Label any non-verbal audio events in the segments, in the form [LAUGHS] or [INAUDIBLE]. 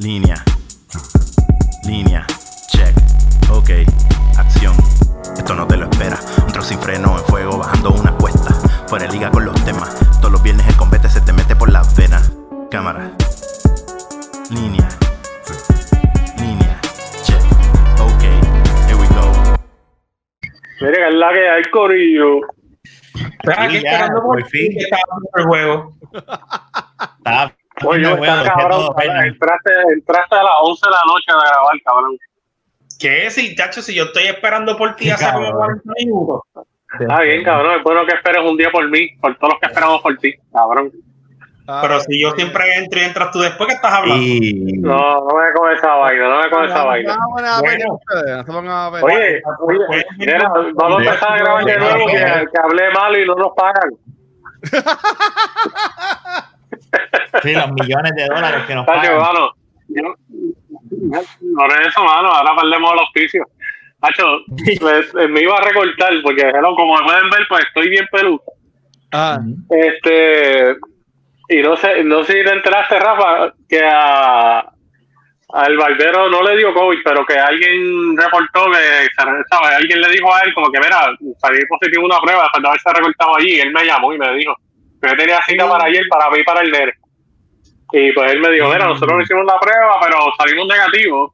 Línea. Línea. Check. Ok. Acción. Esto no te lo espera. Un trozo sin freno en fuego bajando una cuesta. Fuera de liga con los temas. Todos los viernes el combate se te mete por las venas. Cámara. Línea. Línea. Check. Ok. Here we go. Mira, es la que hay, Corillo. Estaba aquí Sí, ya, esperando por fin que estaba el juego. [LAUGHS] Estaba Oye, está que cabrón. Entraste, entraste a las 11 de la noche a grabar, cabrón. ¿Qué? Si, chacho, si yo estoy esperando por ti hace como Cabrón. 40 minutos. Está bien, cabrón. Es bueno que esperes un día por mí, por todos los que esperamos por ti, cabrón. Pero si yo siempre entro y entras tú después, ¿qué estás hablando? Y No, no me con esa vaina, no me con esa vaina. Bueno. Oye, oye, mira, vamos a empezar a grabar de nuevo que, que hablé mal y no nos pagan. [LAUGHS] [LAUGHS] sí, los millones de dólares que nos pagan. mano, yo- Por eso, mano, ahora perdemos el auspicio. Hacho, [LAUGHS] me, me iba a recortar porque, hello, como pueden ver, pues estoy bien peludo. Ah, Este, y no sé, no sé si te enteraste, Rafa, que a, al barbero no le dio COVID, pero que alguien reportó que, ¿sabes? Alguien le dijo a él como que, mira, salí positivo una prueba después de haberse recortado allí. Y él me llamó y me dijo yo tenía cita para ayer para mí para el nene. Y pues él me dijo, mira, nosotros no hicimos la prueba, pero salimos negativos.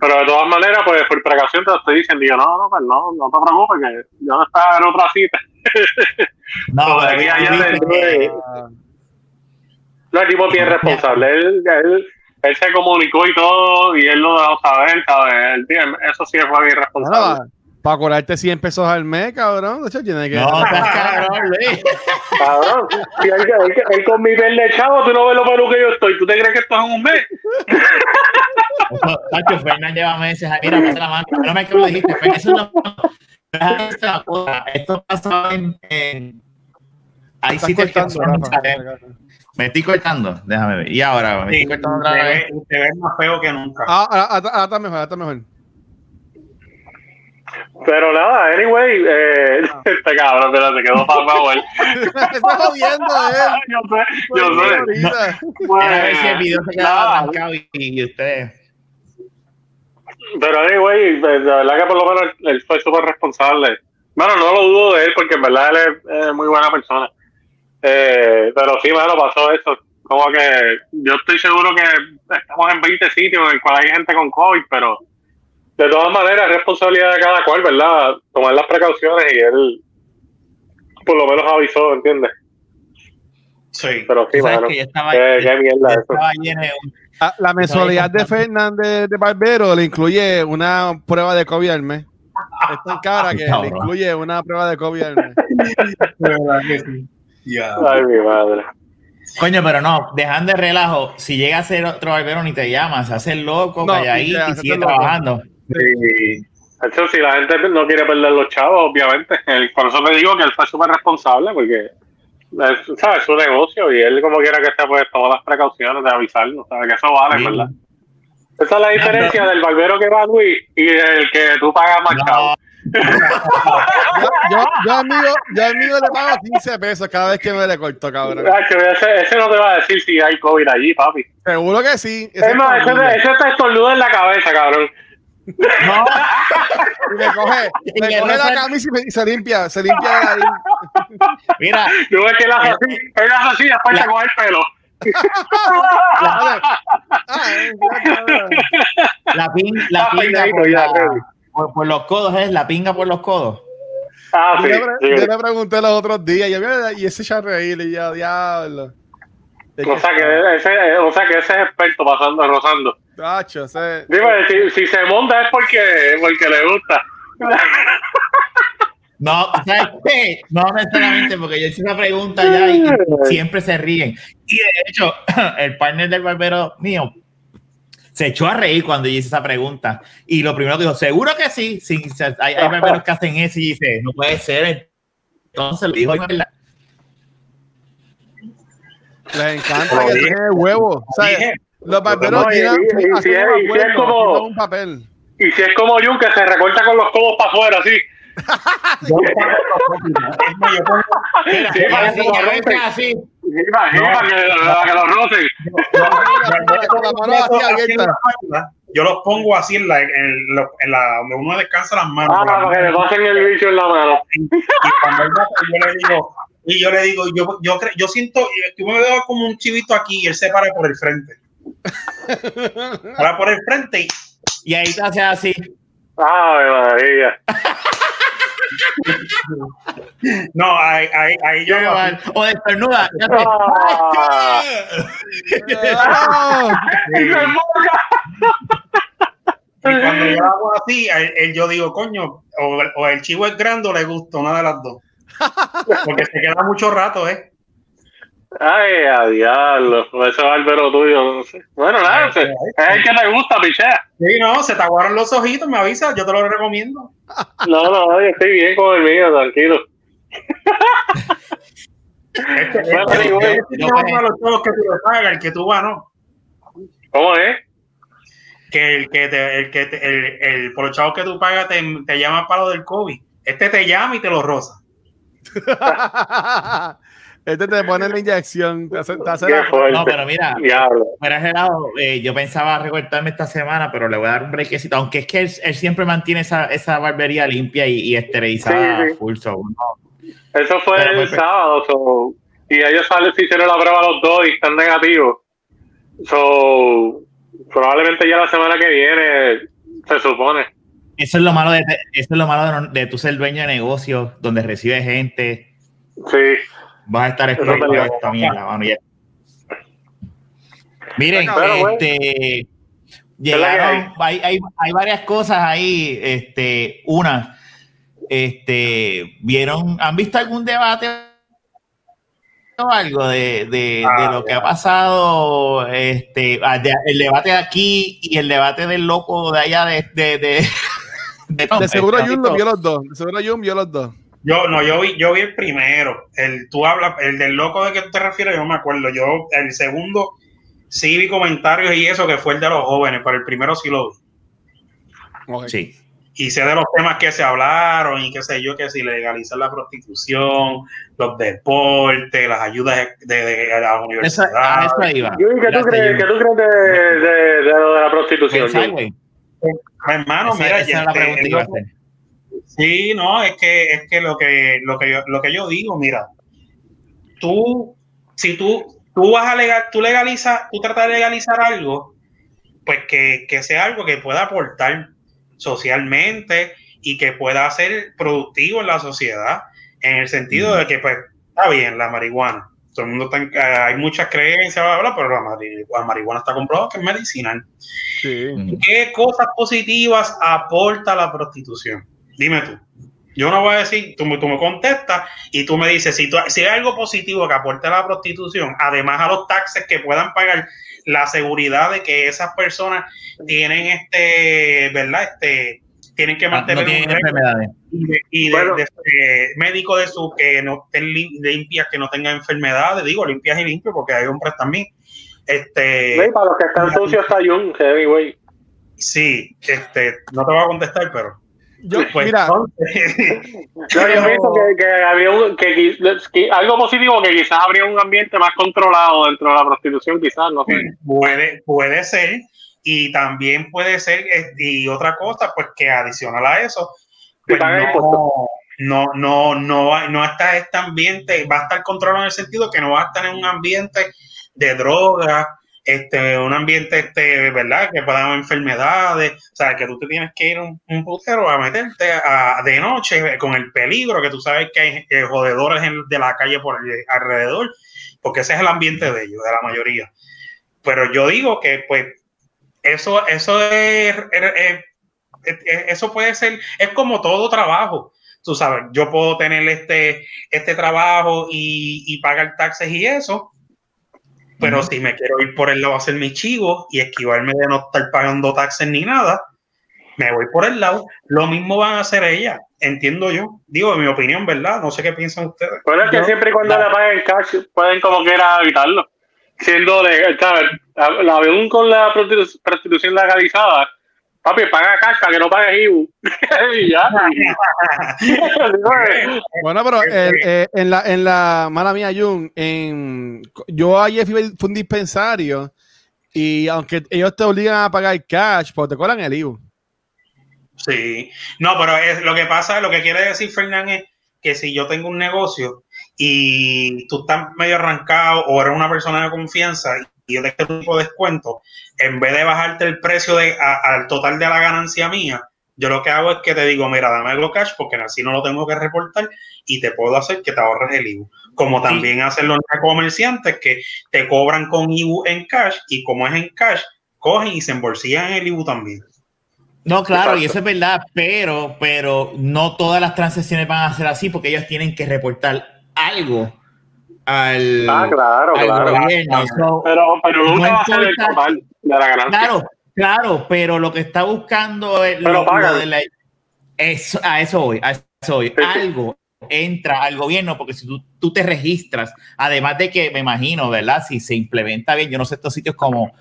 Pero de todas maneras, pues por precaución te lo estoy diciendo. Yo, no, no, pues no, no te preocupes, que yo no estaba en otra cita. [LAUGHS] No, pero aquí a allá tú de- viste que- No, el tipo bien responsable. Él, él, él se comunicó y todo, y él lo dejó saber, ¿sabes? El tío, eso sí fue bien responsable. Para cobrarte 100 pesos al mes, cabrón. De hecho, tiene que. No, [LAUGHS] estás cabrón, Luis. Cabrón, si él, él- él con mi piel de chavo, tú no ves lo peludo que yo estoy. ¿Tú te crees que esto es en un mes? Eso, Tacho, Fernan lleva meses. Mira, pasa la mano. No me que lo dijiste, Fernan. Eso no. Esto pasó en. cortando, son- Rafa. Me estoy cortando. Déjame ver. Y ahora, me Sí, estoy cortando otra te, vez. ves, te ves más feo que nunca. Ah, ahora, ahora- ahora está mejor, ahora está mejor. Pero nada, anyway, eh, [LAUGHS] este cabrón, pero se quedó pasado [LAUGHS] él. está jodiendo él. [LAUGHS] yo sé, yo sé. Ahorita. Pues, Déjame ver si el video se quedaba arrancado y, y ustedes. Pero anyway, de de verdad que por lo menos él, fue súper responsable. Bueno, no lo dudo de él porque en verdad él es, muy buena persona. Eh, pero sí, bueno, pasó eso. Como que yo estoy seguro que estamos en 20 sitios en el cual hay gente con COVID, pero de todas maneras es responsabilidad de cada cual, ¿verdad? Tomar las precauciones y él por lo menos avisó, ¿entiendes? Sí. Pero sí, mano. que yo estaba, Qué, qué mierda eso. Ah, La mensualidad de Fernández de Barbero le incluye una prueba de COVID al mes. Es tan cara que le incluye una prueba de COVID al mes. [LAUGHS] De verdad que sí. Ya. Ay, mi madre. Coño, pero no, dejando de relajo, si llega a ser otro barbero ni te llama, se hace el loco, No, calladito y sigue loco. Sí. Eso si la gente no quiere perder los chavos, obviamente. Por eso te digo que él fue súper responsable, porque es, ¿sabes? es su negocio y él como quiera que sea, pues todas las precauciones de avisarnos, ¿sabes? Que eso vale, Sí. ¿verdad? Esa es la diferencia del barbero que va Luis y el que tú pagas más No, chavo. Yo, yo, yo, mío, yo mío le pago 15 pesos cada vez que me le corto, cabrón. Ese, ese no te va a decir si hay COVID allí, papi. Seguro que sí. Ese Es más, ese, ese te estornuda en la cabeza, cabrón. No, Y le coge, [LAUGHS] que coge no la se- camisa y se- y se limpia, se limpia de ahí. [LAUGHS] mira, Tú ves que hace así, él hace así, después te coge el pelo. Ah, eh, la, pin, la pinga por, la- los codos, es la pinga por los codos. Ah, yo, sí. le, pre- sí. yo le pregunté los otros días, y, yo, "Mira, y ese ya reír, y ya, diablo. O sea, que ese, o sea que ese es experto pasando, rozando. Tacho, ese- Dime, si, si se monta es porque, porque le gusta. No, ¿sabes qué? No necesariamente, porque yo hice esa pregunta ya y siempre se ríen. Y de hecho, [CLEARS THROAT] el partner del barbero mío se echó a reír cuando yo hice esa pregunta. Y lo primero que dijo, seguro que sí. sí hay, hay barberos que hacen eso y dice, no puede ser. Entonces lo dijo, ¿verdad? les encanta que dije. tiene huevo. O sea, Dije, los barberos No, y- tiran, y- y si es- un y si es acuerdo, como- un papel. Y si es como Jun, que se recorta con los codos para afuera, así. yo Sí, así. Sí, para, para que, para que los rocen. Yo los pongo así en la, en, la, en la donde uno descansa las manos. Ah, para que le pasen el bicho en la mano. Y cuando yo le digo, y yo le digo, yo, yo, yo siento, yo me veo como un chivito aquí y él se para por el frente. Para por el frente y Y ahí te hace así. Ave María. no, ahí, ahí, ahí yo O despernuda. ya te- Ah. Ah, ¡Y se enfoca! Y cuando yo hago así, él yo digo, coño, o, o el chivo es grande o le gusta, una de las dos. Porque se queda mucho rato, ¿eh? Ay, a diablo. Ese barbero tuyo, no sé. Bueno, nada, es es el que te gusta, pichea. Sí, no, se te aguaron los ojitos, me avisa, yo te lo recomiendo. No, no, yo estoy bien con el mío, tranquilo. Este, Bueno, este- digo, este yo no es me- uno de los juegos que tú pagas, el que tú vas, ¿no? ¿Cómo es? Que el que te, el que te- el, el por los chavos que tú pagas te, te llama para lo del COVID. Este te llama y te lo roza. [LAUGHS] Este te pone la inyección, te hace, te hace Qué la- fuerte. No, pero mira, relajo, eh, yo pensaba recortarme esta semana, pero le voy a dar un brequecito, aunque es que él, él siempre mantiene esa, esa barbería limpia y, y esterilizada Sí, sí. full, so, no. Eso fue Pero, el pues, sábado, so, y ellos salen, se hicieron la prueba los dos y están negativos. So, probablemente ya la semana que viene, se supone. Eso es lo malo de, eso es lo malo de, de tú ser dueño de negocios donde recibes gente. Sí. Vas a estar expuesto a esta mierda, mano, ya. Miren, Pero, este, llegaron, hay, hay, hay varias cosas ahí. Este, una, este, vieron, ¿han visto algún debate o algo de, de, Ah, de lo que ha pasado? Este, ah, de- el debate de aquí y el debate del loco de allá de, de, de, [LAUGHS] de, De seguro Jun los vio los dos. De seguro Jun vio los dos. Yo, no, yo vi, yo vi el primero. El, tú hablas, el del loco de que tú te refieres, yo no me acuerdo. Yo, el segundo, sí vi comentarios y eso que fue el de los jóvenes, pero el primero sí lo vi. Sí. Y sé de los temas que se hablaron y qué sé yo, que si legalizar la prostitución, los deportes, las ayudas de, de, de las Eso, universidades. a eso iba. Yui, ¿qué tú crees. ¿qué tú crees de, de, de lo de la prostitución? Hermano, Esa- mira, esa ya es la pregunta Sí, no, es que, es que lo que, lo que yo, lo que yo digo, mira, tú, si tú, tú vas a legal, tú legalizas, tú tratas de legalizar algo, pues que, que sea algo que pueda aportar socialmente y que pueda ser productivo en la sociedad, en el sentido de que, pues, está bien, la marihuana. Todo el mundo está, en- hay muchas creencias, bla, bla, pero la, mari- la marihuana está comprobado que es medicinal. Sí. ¿Qué cosas positivas aporta la prostitución? Dime tú. Yo no voy a decir, tú me, tú me contestas y tú me dices, si, tú- si hay algo positivo que aporte la prostitución, además a los taxes que puedan pagar la seguridad de que esas personas tienen este, ¿verdad? Este, tienen que No, no mantener tienen enfermedades. y de, y de- Bueno. de, eh, médico de su que no estén lim- limpias, que no tengan enfermedades, digo limpias y limpios, porque hay hombres también. Este, para los que están sucios está Jun, heavy, güey. Sí, este, no te voy a contestar, pero. Yo, Pues, mira, No, [LAUGHS] yo visto que, que había un, que, qui- que algo positivo que quizás habría un ambiente más controlado dentro de la prostitución, quizás, no sé. puede, puede ser, y también puede ser, y otra cosa, pues que adicional a eso, pues no, no, no, no, va- no está este ambiente, va a estar controlado en el sentido que no va a estar en un ambiente de droga, este, un ambiente, este, ¿verdad? Que haber enfermedades, o sea, que tú te tienes que ir un, un putero a meterte a, de noche con el peligro, que tú sabes que hay eh, jodedores de la calle por el- alrededor, porque ese es el ambiente de ellos, de la mayoría. Pero yo digo que, pues, eso, eso es, es- es- es- eso puede ser, es como todo trabajo. Tú sabes, yo puedo tener este, este trabajo y, y pagar taxes y eso, pero Ujú. si me quiero ir por el lado a hacer mi chivo y esquivarme de no estar pagando taxes ni nada, me voy por el lado. Lo mismo van a hacer ellas, entiendo yo. Digo, en mi opinión, ¿verdad? No sé qué piensan ustedes. Pero es que Yo- siempre y cuando la- paguen cash, pueden como quiera evitarlo. Siendo legal, ¿sabes? La aún con la prostitu- prostitución legalizada, papi, paga cash para que no pagues [LAUGHS] IBU. [LAUGHS] bueno, pero eh, eh, en la, en la, mala mía, Jun, en, yo ayer fui, fue un dispensario y aunque ellos te obligan a pagar cash, pues te cobran el IBU. Sí, no, pero es, lo que pasa, lo que quiere decir Fernán es que si yo tengo un negocio y tú estás medio arrancado o eres una persona de confianza y yo te un tipo de descuento, en vez de bajarte el precio de, al total de la ganancia mía, yo lo que hago es que te digo, mira, dame el cash porque así no lo tengo que reportar y te puedo hacer que te ahorres el IBU. Como también hacen los comerciantes que te cobran con IBU en cash y como es en cash, cogen y se embolsillan el IBU también. No, claro, y eso es verdad, pero, pero no todas las transacciones van a ser así porque ellos tienen que reportar algo al, ah, claro, claro, gobierno. pero, pero nunca va a ser el total de la ganancia. Claro, claro, pero lo que está buscando es lo, de la, eso, a eso voy, a eso voy. Algo entra al gobierno, porque si tú, tú, te registras, además de que me imagino, ¿verdad? Si se implementa bien, yo no sé estos sitios como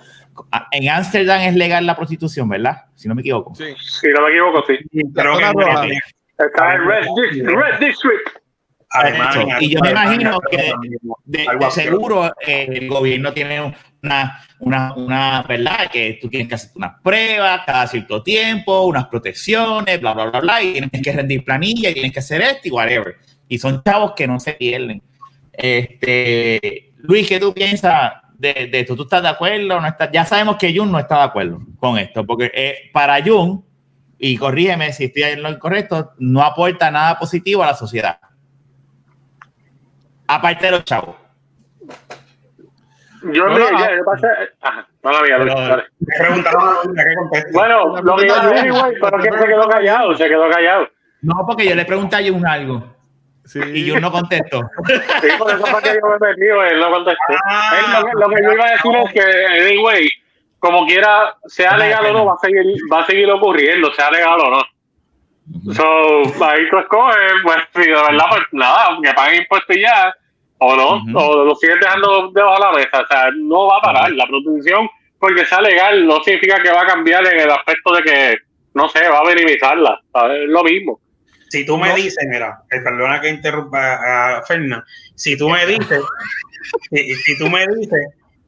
en Ámsterdam es legal la prostitución, ¿verdad? Si no me equivoco. Sí, si no me equivoco, sí. Pero que está en Red District y yo me imagino que de, seguro eh, el gobierno tiene una, una, una, ¿verdad? Que tú tienes que hacer unas pruebas cada cierto tiempo, unas protecciones, bla, bla, bla, bla, y tienes que rendir planilla, y tienes que hacer esto y whatever. Y son chavos que no se pierden. Este, Luis, ¿qué tú piensas de, de esto? ¿Tú estás de acuerdo? No estás? Ya sabemos que Jun no está de acuerdo con esto, porque eh, para Jun, y corrígeme si estoy en lo incorrecto, no aporta nada positivo a la sociedad aparte de los chavos. Yo no, me, ya, yo pasé. Ajá, no la mía, preguntaron Bueno, lo que yo güey, pero que se quedó callado, se quedó callado. No, porque yo le pregunté a Jun algo. Sí. Y yo no contestó. Sí, por eso fue que yo me metí, él no contestó. Ah, lo, que yo iba a decir es que, anyway, como quiera, sea legal o no, va a seguir, va a seguir ocurriendo, sea legal o no. So, ahí tú escoges, pues, sí, de verdad, pues nada, que paguen impuestos ya, o no, o lo sigues dejando debajo de la mesa. O sea, no va a parar. La protección, porque sea legal, no significa que va a cambiar en el aspecto de que, no sé, va a minimizarla. Es lo mismo. Si tú me dices, mira, eh, perdona que interrumpa a Fernan, si tú me dices, si, si, tú me dices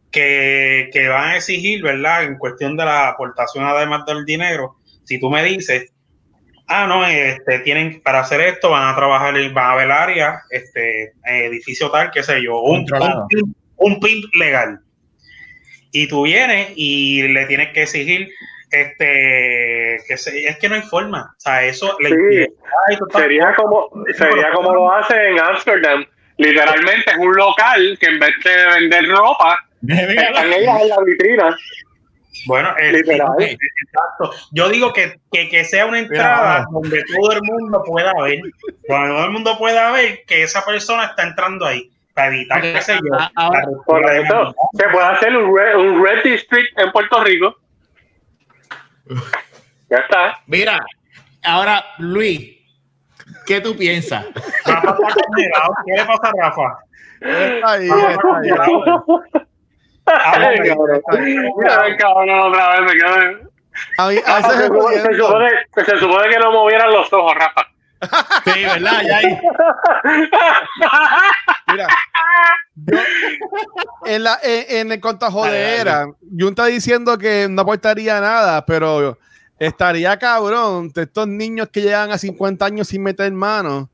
que, que van a exigir, ¿verdad? En cuestión de la aportación además del dinero, si tú me dices ah, no, este, tienen, para hacer esto van a trabajar, van a ver área, este, edificio tal, qué sé yo, un, un, PIN, legal. Y tú vienes y le tienes que exigir, este, que es que no hay forma, o sea, eso sería como, sería como lo hace en Amsterdam, literalmente es un local que en vez de vender ropa, están ellas en la vitrina bueno, exacto. Yo digo que, que, sea una entrada donde todo el mundo pueda ver, donde todo el mundo pueda ver que esa persona está entrando ahí, para evitar que se yo. Ah, eso se puede hacer un red, un red District en Puerto Rico. Ya está. Mira, ahora Luis, ¿qué tú piensas? Rafa ¿Qué le pasa a Rafa? Está ahí, está ahí. Ay, cabrón. cabrón, otra vez A mí, a veces se, supone, se, supone, se supone que no movieran los ojos, Rafa. Sí, ¿verdad? Ya ahí. [LAUGHS] Mira, yo, en, la, en, en el contajo de era, Jun está diciendo que no aportaría nada, pero estaría cabrón de estos niños que llegan a 50 años sin meter mano.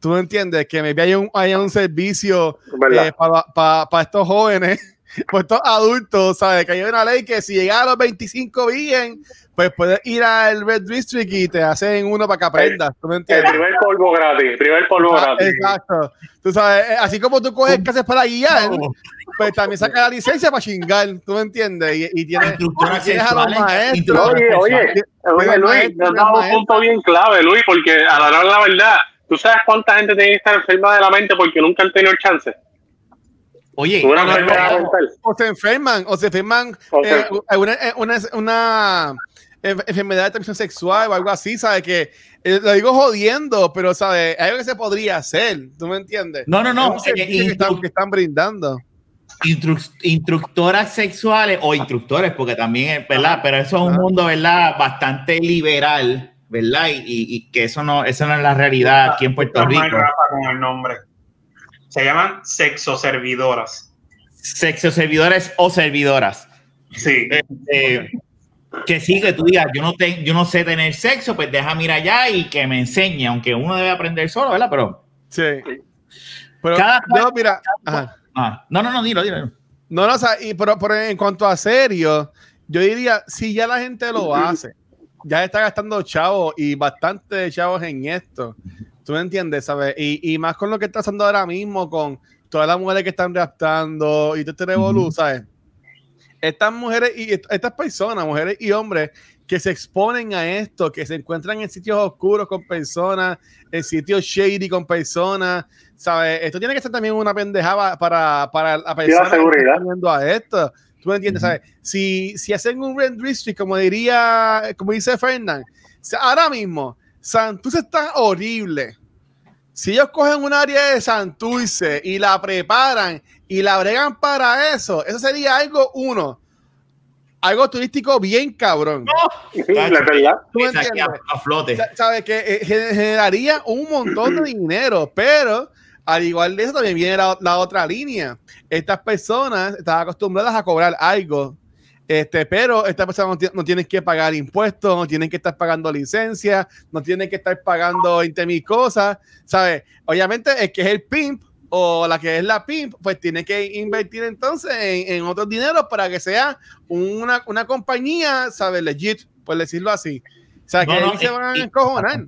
¿Tú entiendes? Que me haya un, haya un servicio eh, para pa, pa estos jóvenes pues estos adultos, ¿sabes? Que hay una ley que si llegas a los 25 bien, pues puedes ir al Red District y te hacen uno para que aprendas. ¿Tú me entiendes? El primer polvo gratis, primer polvo gratis. Exacto. Tú sabes, eh, así como tú coges clases para guiar, pues también saca la licencia para chingar, ¿tú me entiendes? Y, y tienes, a los maestros. Oye, oye, oye Luis, nos dado un punto bien clave, Luis, porque a la hora de la verdad, ¿tú sabes cuánta gente tiene que estar enferma de la mente porque nunca han tenido el chance? Oye, o se enferman, o se enferman eh, una, eh, una, una, enfermedad de transmisión sexual o algo así, ¿sabes? Que eh, lo digo jodiendo, pero, ¿sabes? Hay algo que se podría hacer, ¿tú me entiendes? No, no, no. Es que, están, que están brindando. instructoras sexuales o instructores, porque también es verdad, pero eso es un mundo, ¿verdad? Bastante liberal, ¿verdad? Y, que eso no, eso no es la realidad aquí en Puerto Rico. Con el nombre. Se llaman sexoservidoras. Sexoservidores o servidoras. Sí. Este, que sí, que tú digas, yo no, te, yo no sé tener sexo, pues deja mirar allá y que me enseñe, aunque uno debe aprender solo, ¿verdad? Pero. Sí. Pero cada, yo, mira. Ah, no, no, no, dilo, dilo. No, no, o sea, y, pero, pero, en cuanto a serio, yo diría, si ya la gente lo hace, ya está gastando chavos y bastante chavos en esto. ¿Tú me entiendes? ¿Sabes? Y, y más con lo que está pasando ahora mismo, con todas las mujeres que están raptando y todo este revolú, ¿sabes? Estas mujeres y estas personas, mujeres y hombres, que se exponen a esto, que se encuentran en sitios oscuros con personas, en sitios shady con personas, ¿sabes? Esto tiene que ser también una pendejada para, para la persona que está viendo a esto. ¿Tú me entiendes? ¿sabes? Si, si hacen un rent district, como diría, como dice Fernand, ahora mismo, Santurce está horrible. Si ellos cogen un área de Santurce y la preparan y la bregan para eso, eso sería algo, uno, algo turístico bien cabrón. A flote. Sabes que eh, generaría un montón de dinero, pero al igual de eso también viene la, otra línea. Estas personas están acostumbradas a cobrar algo. Este, pero estas personas no, tienen que pagar impuestos, no tienen que estar pagando licencias, no tienen que estar pagando 20 mil cosas, ¿sabes? Obviamente, el que es el pimp o la que es la PIMP, pues tiene que invertir entonces en, en otros dineros para que sea una, una, compañía, ¿sabes? Legit, por decirlo así. O sea, que ahí se van a encojonar.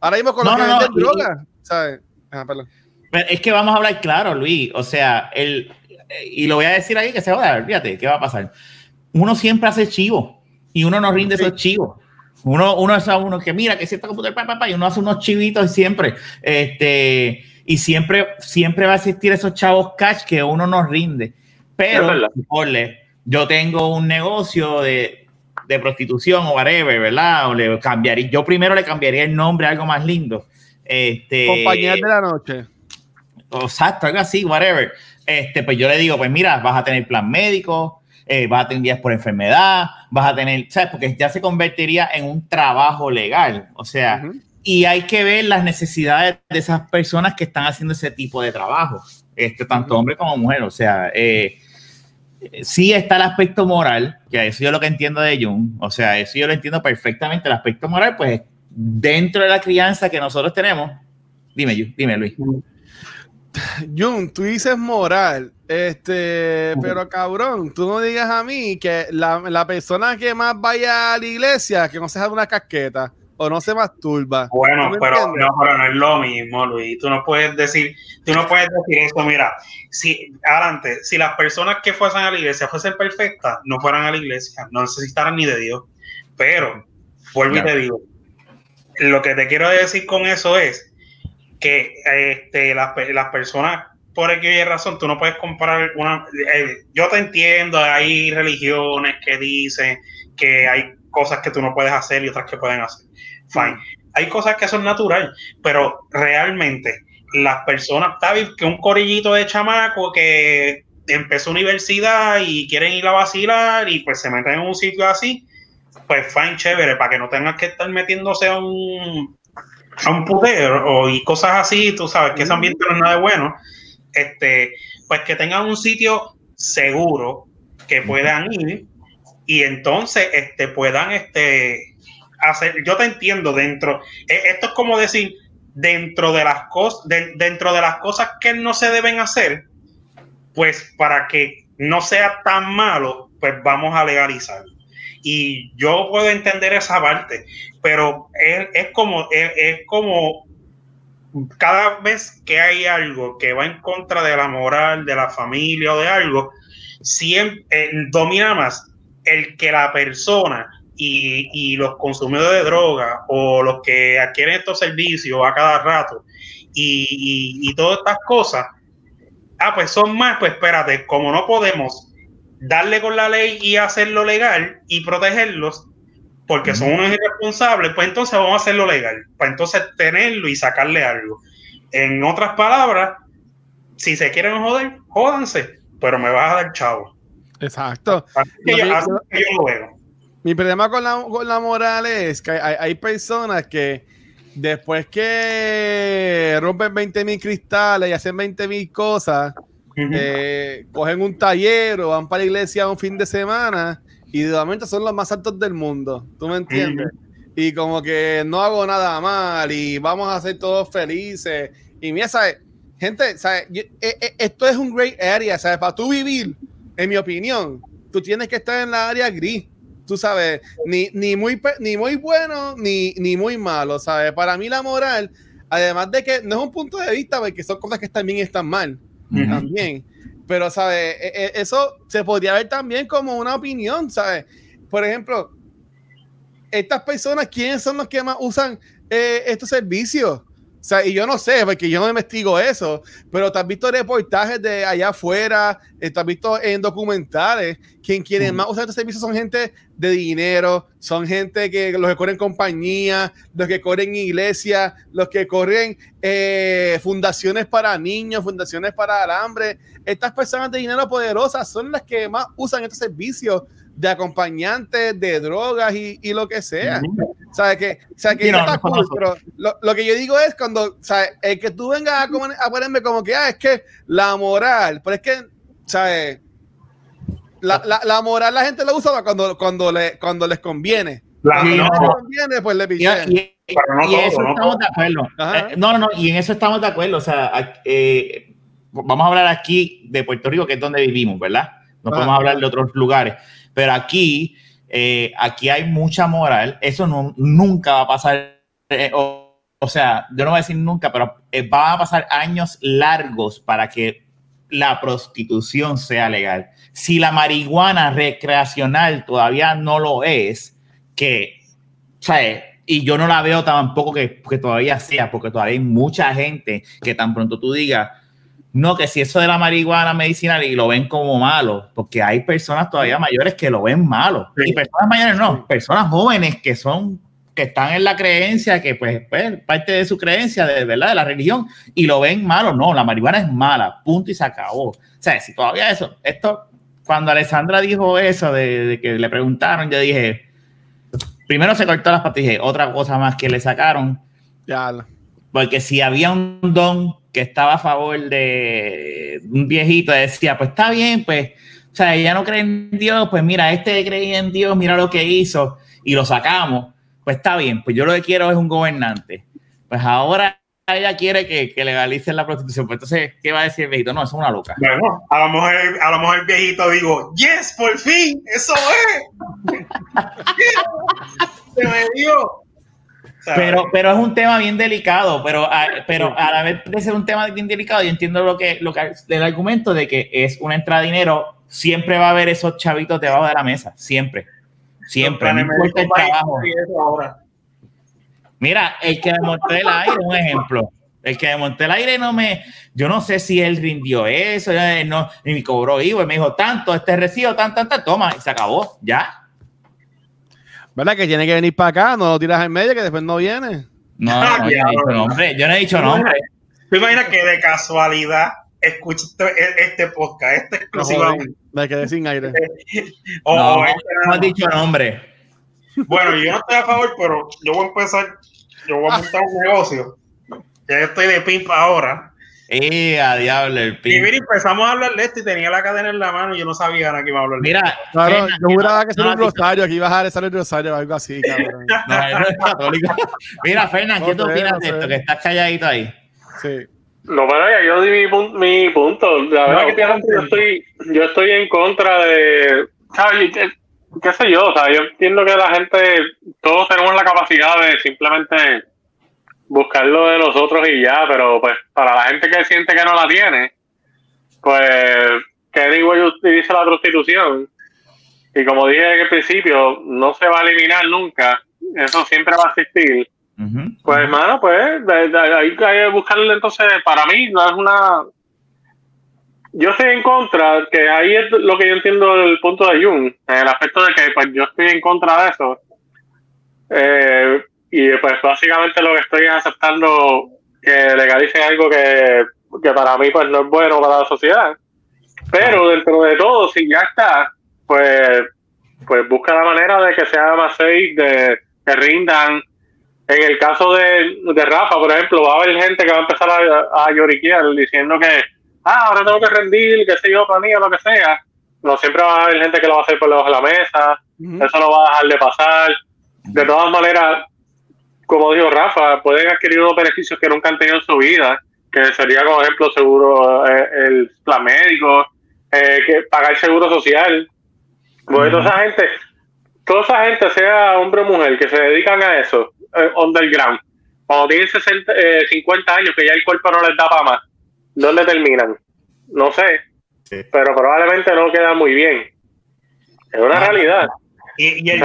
Ahora mismo con los que venden drogas, ¿sabes? Ah, perdón. Pero es que vamos a hablar claro, Luis. O sea, el, y lo voy a decir ahí que se va a dar, fíjate, ¿qué va a pasar? Uno siempre hace chivo y uno no rinde esos chivos. Uno, uno es a uno que mira que si está computadora, y uno hace unos chivitos siempre. Este y siempre, siempre va a existir esos chavos cash que uno nos rinde. Pero, yo tengo un negocio de, de, prostitución o whatever, ¿verdad? O le cambiaría, yo primero le cambiaría el nombre a algo más lindo. Este, Compañía de la noche. Exacto, algo así, whatever. Este, pues yo le digo, pues mira, vas a tener plan médico, eh, vas a tener días por enfermedad, vas a tener, ¿sabes? Porque ya se convertiría en un trabajo legal. O sea, y hay que ver las necesidades de esas personas que están haciendo ese tipo de trabajo, este, tanto hombre como mujer. O sea, eh, sí está el aspecto moral, que eso yo lo que entiendo de Jung, o sea, eso yo lo entiendo perfectamente. El aspecto moral, pues dentro de la crianza que nosotros tenemos, dime, dime Luis. Jun, tú dices moral, este, pero cabrón, tú no digas a mí que la, la persona que más vaya a la iglesia, que no sea una casqueta, o no se masturba. Bueno, pero no, pero no es lo mismo, Luis. Tú no puedes decir, tú no puedes decir eso. Mira, si adelante, si las personas que fuesen a la iglesia fuesen perfectas, no fueran a la iglesia, no necesitaran ni de Dios. Pero, vuelvo y te digo, lo que te quiero decir con eso es que este, las, las personas por hay razón, tú no puedes comparar una. Eh, yo te entiendo, hay religiones que dicen que hay cosas que tú no puedes hacer y otras que pueden hacer. Fine. Hay cosas que son naturales, pero realmente las personas, está que un corillito de chamaco que empezó universidad y quieren ir a vacilar y pues se meten en un sitio así, pues fine, chévere, para que no tengas que estar metiéndose a un, a un putero y cosas así, tú sabes que ese ambiente no es nada de bueno, este, pues que tengan un sitio seguro que puedan ir y entonces este, puedan este, hacer, yo te entiendo dentro, e, esto es como decir, dentro de las cosas, dentro de las cosas que no se deben hacer, pues para que no sea tan malo, pues vamos a legalizar. Y yo puedo entender esa parte, pero es, como, es, como cada vez que hay algo que va en contra de la moral, de la familia o de algo, siempre eh, domina más el que la persona y, los consumidores de droga o los que adquieren estos servicios a cada rato y, todas estas cosas, ah, pues son más, pues espérate, como no podemos darle con la ley y hacerlo legal y protegerlos, porque son unos irresponsables, pues entonces vamos a hacerlo legal, para entonces tenerlo y sacarle algo. En otras palabras, si se quieren joder, jódanse, pero me vas a dar chavo. Exacto. Así que yo, que yo lo veo. Mi problema con la, con la moral es que hay, hay personas que después que rompen 20 mil cristales y hacen 20 mil cosas, eh, cogen un taller o van para la iglesia un fin de semana y de momento son los más altos del mundo. ¿Tú me entiendes? Y como que no hago nada mal y vamos a ser todos felices. Y mira, ¿sabes? Gente, ¿sabes? Yo- eh, eh, esto es un great area, ¿sabes? Para tú vivir, en mi opinión, tú tienes que estar en la área gris. Tú sabes, ni, ni, muy, ni muy bueno ni, ni muy malo, ¿sabes? Para mí la moral, además de que no es un punto de vista, porque son cosas que y están mal también. Pero, ¿sabes? E- e- Eso se podría ver también como una opinión, ¿sabes? Por ejemplo, estas personas, ¿quiénes son los que más usan eh, estos servicios? O sea, y yo no sé, porque yo no investigo eso, pero te has visto reportajes de allá afuera, eh, te has visto en documentales, quien quienes más usan estos servicios son gente de dinero, son gente que los que corren compañías, los que corren iglesias, los que corren eh, fundaciones para niños, fundaciones para el hambre. Estas personas de dinero poderosas son las que más usan estos servicios de acompañantes, de drogas y, y lo que sea. ¿Sabes que, o sea, que no, está no cool, pero lo, lo que yo digo es cuando, ¿sabes? El que tú vengas a, ponerme como que, ah, es que la moral, pero es que, ¿sabes? La, la, la moral la gente la usa cuando, cuando, le, cuando les conviene. La- no, Cuando no. les conviene, pues le Y, pichean. y- Pero no y todo, eso no estamos todo. de acuerdo. Ajá. Eh, no, no, no, y en eso estamos de acuerdo. O sea, eh, vamos a hablar aquí de Puerto Rico, que es donde vivimos, ¿verdad? No Ajá. podemos hablar de otros lugares. Pero aquí, eh, aquí hay mucha moral. Eso no, nunca va a pasar. eh, o, o sea, yo no voy a decir nunca, pero eh, va a pasar años largos para que la prostitución sea legal. Si la marihuana recreacional todavía no lo es, que, ¿sabes? Y yo no la veo tampoco que, que todavía sea, porque todavía hay mucha gente que tan pronto tú digas, no, que si eso de la marihuana medicinal y lo ven como malo, porque hay personas todavía mayores que lo ven malo. Sí. Y personas mayores no, personas jóvenes que son que están en la creencia, que pues, pues, parte de su creencia, de verdad, de la religión, y lo ven malo. No, la marihuana es mala, punto y se acabó. O sea, si todavía eso, esto, cuando Alessandra dijo eso, de, de que le preguntaron, yo dije, primero se cortó las patas y dije, otra cosa más que le sacaron, Ya, porque si había un don que estaba a favor de un viejito, decía, pues está bien, pues, o sea, ella no cree en Dios, pues mira, este creía en Dios, mira lo que hizo, y lo sacamos, pues está bien, pues yo lo que quiero es un gobernante. Pues ahora ella quiere que, legalicen la prostitución, pues entonces, ¿qué va a decir el viejito? No, eso es una loca. Bueno, a lo mejor, a lo mejor el viejito digo, yes, por fin, eso es. [LAUGHS] Se me dio. O sea, Pero, pero es un tema bien delicado, pero a, pero a la vez de ser un tema bien delicado, yo entiendo lo que, lo que el argumento de que es una entrada de dinero, siempre va a haber esos chavitos debajo de la mesa, siempre, siempre, no importa el trabajo. Mira, el que desmonté el aire, un ejemplo. El que desmonté el aire no me, yo no sé si él rindió eso, eh, no, ni me cobró IVA, y me dijo tanto, este recibo, tan, tan, tan, toma, y se acabó, ya. ¿Verdad que tiene que venir para acá? No lo tiras en medio que después no viene. No, no, yo no he dicho nombre, yo no he dicho nombre. ¿Tú imaginas que de casualidad escuchaste e- este podcast, este No, exclusivamente? Me quedé sin aire. [LAUGHS] O- No, este no has dicho nombre. Bueno, yo no estoy a favor, pero yo voy a empezar, yo voy a montar un negocio. Ya yo estoy de pimpa ahora. Eh, a diablo, el Y pin. mira, empezamos a hablar de esto y tenía la cadena en la mano y yo no sabía nada que iba a hablar de Mira, Claro, yo juraba que era un rosario, que ibas a rezar el rosario o algo así, [LAUGHS] cabrón. No, no es católico. Mira, Fernan, ¿qué No tú opinas no de sé. esto? Que estás calladito ahí. Sí. No, pero ya yo di mi, pun- mi punto. La verdad No, que yo estoy, yo estoy en contra de. ¿sabes? ¿Qué, qué sé yo? O sea, yo entiendo que la gente, todos tenemos la capacidad de simplemente buscar lo de nosotros y ya, pero pues para la gente que siente que no la tiene, pues que anyway utiliza la prostitución. Y como dije en el principio, no se va a eliminar nunca. Eso siempre va a existir. Pues, hermano, pues, de- hay que buscarle entonces, para mí, no es una... Yo estoy en contra, que ahí es lo que yo entiendo del punto de Jung, en el aspecto de que, pues, yo estoy en contra de eso. Eh, y, pues, básicamente lo que estoy es aceptando que legalicen algo que, que para mí, pues, no es bueno para la sociedad. Pero dentro de todo, si ya está, pues, pues busca la manera de que sea más safe, de que rindan. En el caso de, de Rafa, por ejemplo, va a haber gente que va a empezar a, a lloriquear diciendo que, ah, ahora tengo que rendir, que sé yo, para mí o lo que sea. No siempre va a haber gente que lo va a hacer por debajo de la mesa. Eso no va a dejar de pasar. De todas maneras, como dijo Rafa, pueden adquirir unos beneficios que nunca han tenido en su vida, que sería, por ejemplo, seguro, eh, el plan médico, eh, que pagar seguro social. Porque toda esa gente, toda esa gente, sea hombre o mujer, que se dedican a eso, eh, underground, cuando tienen 60, 50 años, que ya el cuerpo no les da para más, ¿dónde terminan? No sé, pero probablemente no queda muy bien. Es una realidad. Y, el,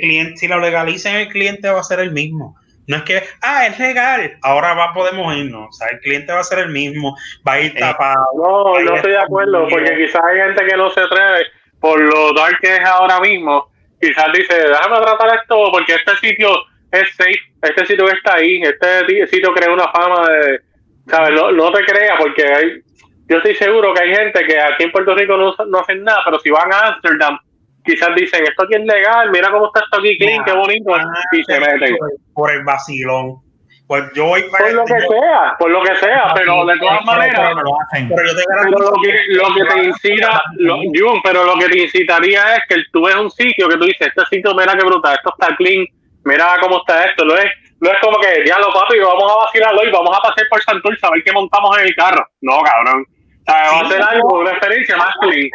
cliente, si lo legalicen, el cliente va a ser el mismo. No es que, ah, es legal, ahora va, podemos irnos. O sea, el cliente va a ser el mismo, va a ir eh, tapado. No, no estoy de acuerdo, porque quizás hay gente que no se atreve por lo dark que es ahora mismo. Quizás dice, déjame tratar esto porque este sitio es safe, este sitio está ahí, este sitio crea una fama de, ¿sabes? No, no te creas porque hay, yo estoy seguro que hay gente que aquí en Puerto Rico no, no hacen nada, pero si van a Amsterdam quizás dicen, esto aquí es legal, mira cómo está esto aquí clean, qué bonito, ah, y se meten. Por el vacilón. Pues yo voy para Por lo que sea, por lo que sea, pero de todas maneras, pero, yo te pero lo que, lo que te incita, lo, Jun, pero lo que te incitaría es que tú ves un sitio que tú dices, este sitio, mira qué brutal, esto está clean, mira cómo está esto, no es, no es como que, ya lo papi, vamos a vacilarlo y vamos a pasar por Santurce a ver qué montamos en el carro. No, cabrón. O sea, va a ser algo, una experiencia más clean.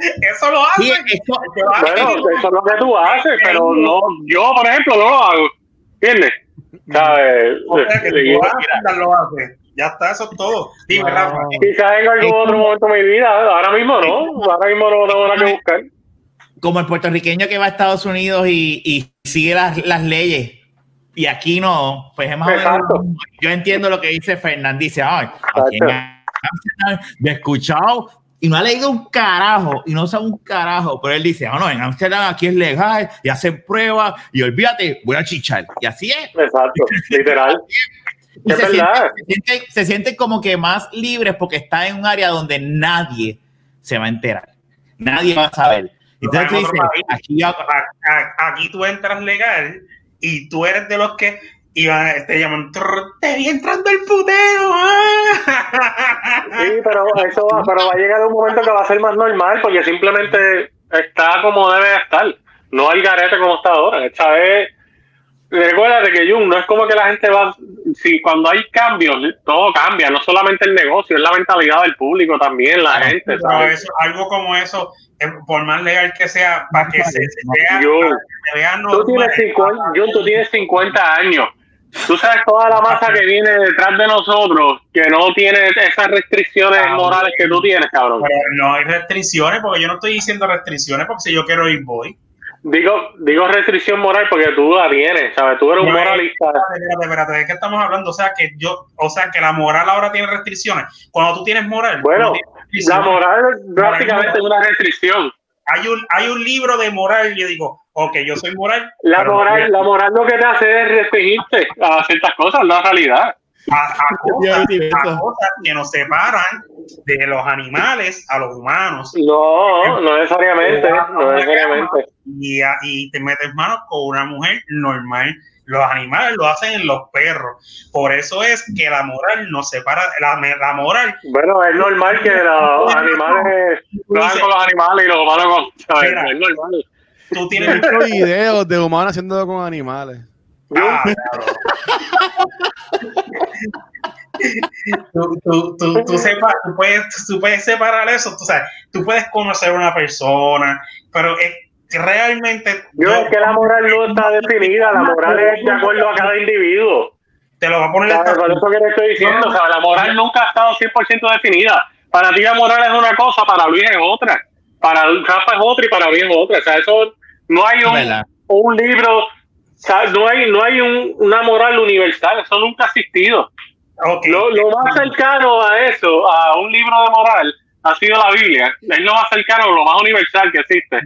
Eso lo hace. eso, bueno, eso es lo que tú haces, pero no, yo, por ejemplo, no lo hago. ¿Entiendes? ¿Sabes? lo hace. Ya está, eso es todo. Dime, Rafa. Quizás en algún otro momento de mi vida, ahora mismo no, ahora mismo no tengo nada que buscar. Como el puertorriqueño que va a Estados Unidos y, y sigue las, las leyes y aquí no, pues es más yo entiendo lo que dice Fernán, dice, ay, aquí en he escuchado y no ha leído un carajo y no sabe un carajo, pero él dice, ah, no, en Amsterdam aquí es legal y hacen pruebas y olvídate, voy a chichar. Y así es. Exacto, literal. [LAUGHS] se, verdad. se, siente, como que más libres porque está en un área donde nadie se va a enterar. Nadie va a saber. Entonces tú dices, aquí, aquí tú entras legal y tú eres de los que y te llaman, te vi entrando el putero. [LAUGHS] Sí, pero eso va, pero va a llegar un momento que va a ser más normal porque simplemente está como debe estar. No hay garete como está ahora. Esta vez, recuérdate que Jun, no es como que la gente va, si cuando hay cambios, todo cambia, no solamente el negocio, es la mentalidad del público también, la gente. algo como eso, eh, por más legal que sea, para que se, vea, tú, tienes 50, Jun, tú tienes 50 años Tú sabes toda la masa que viene detrás de nosotros, que no tiene esas restricciones morales que tú tienes, cabrón. no hay restricciones, porque yo no estoy diciendo restricciones, porque si yo quiero ir, voy. Digo, digo restricción moral porque tú la tienes, ¿sabes? Tú eres un moralista. Espérate, espérate, ¿de qué estamos hablando? O sea, que yo, o sea, que la moral ahora tiene restricciones. Cuando tú tienes moral. Bueno, la moral prácticamente es una restricción. Hay un, hay un libro de moral y yo digo, ok, yo soy moral. La moral, la moral lo que te hace es restringirte a ciertas cosas, la realidad. A, [LAUGHS] cosas, que nos separan de los animales a los humanos. No, no necesariamente, no necesariamente. Y, y te metes manos con una mujer normal. Los animales lo hacen en los perros. Por eso es que la moral nos separa. La, la moral. Bueno, es normal que los [LAUGHS] animales lo hagan con los animales y los humanos con. Es normal Tú tienes muchos [LAUGHS] videos de humanos haciendo con animales. Ah, tú, tú, tú, tú, sepa, tú, puedes, tú puedes separar eso, tú, sabes, tú puedes conocer a una persona, pero es realmente... Yo es que la moral no está definida, la moral es de acuerdo a cada individuo. Te lo va a poner... Por eso que te estoy diciendo, o sea, la moral nunca ha estado 100% definida. Para ti la moral es una cosa, para Luis es otra. Para Rafa es otra y para mí es otra. O sea, eso no hay un, un libro, no hay, no hay un, una moral universal, eso nunca ha existido. Lo, lo, más cercano a eso, a un libro de moral, ha sido la Biblia. Es lo más cercano, lo más universal que existe.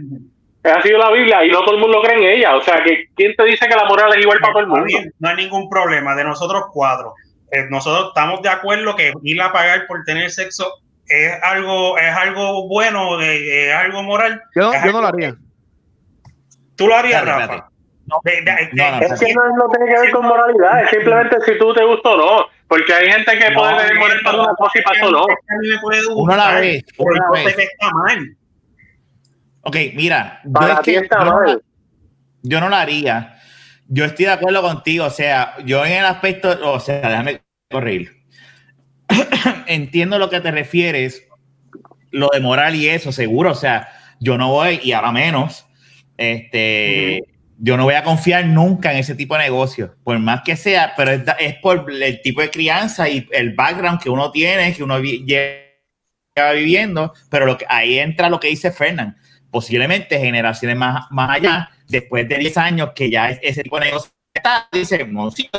Ha sido la Biblia y no todo el mundo cree en ella. O sea, que ¿quién te dice que la moral es igual para todo el mundo? No hay ningún problema de nosotros cuatro. Eh, nosotros estamos de acuerdo que ir a pagar por tener sexo es algo, es algo bueno, es algo moral. Yo, es yo no algo- lo haría. Tú lo harías, Rafa. espérate. De- de- de- No, no, Es que no, no tiene que ver con moralidad, es simplemente si tú te gusta o no. Porque hay gente que No, puede tener moral para una cosa y para no. es Uno la gustar, ve, pero uno la yo ve. sé que está mal. Ok, mira, yo, Para es ti que está yo, no, mal. la- yo no lo haría. Yo estoy de acuerdo contigo. O sea, yo en el aspecto, o sea, déjame corregir. [COUGHS] Entiendo lo que te refieres, lo de moral y eso, seguro. O sea, yo no voy, y ahora menos, este, yo no voy a confiar nunca en ese tipo de negocio, por más que sea, pero es, por el tipo de crianza y el background que uno tiene, que uno lleva viviendo, pero lo que, ahí entra lo que dice Fernán. Posiblemente generaciones más, más allá, después de 10 años que ya es- ese tipo de negocio está, dice, no, sí,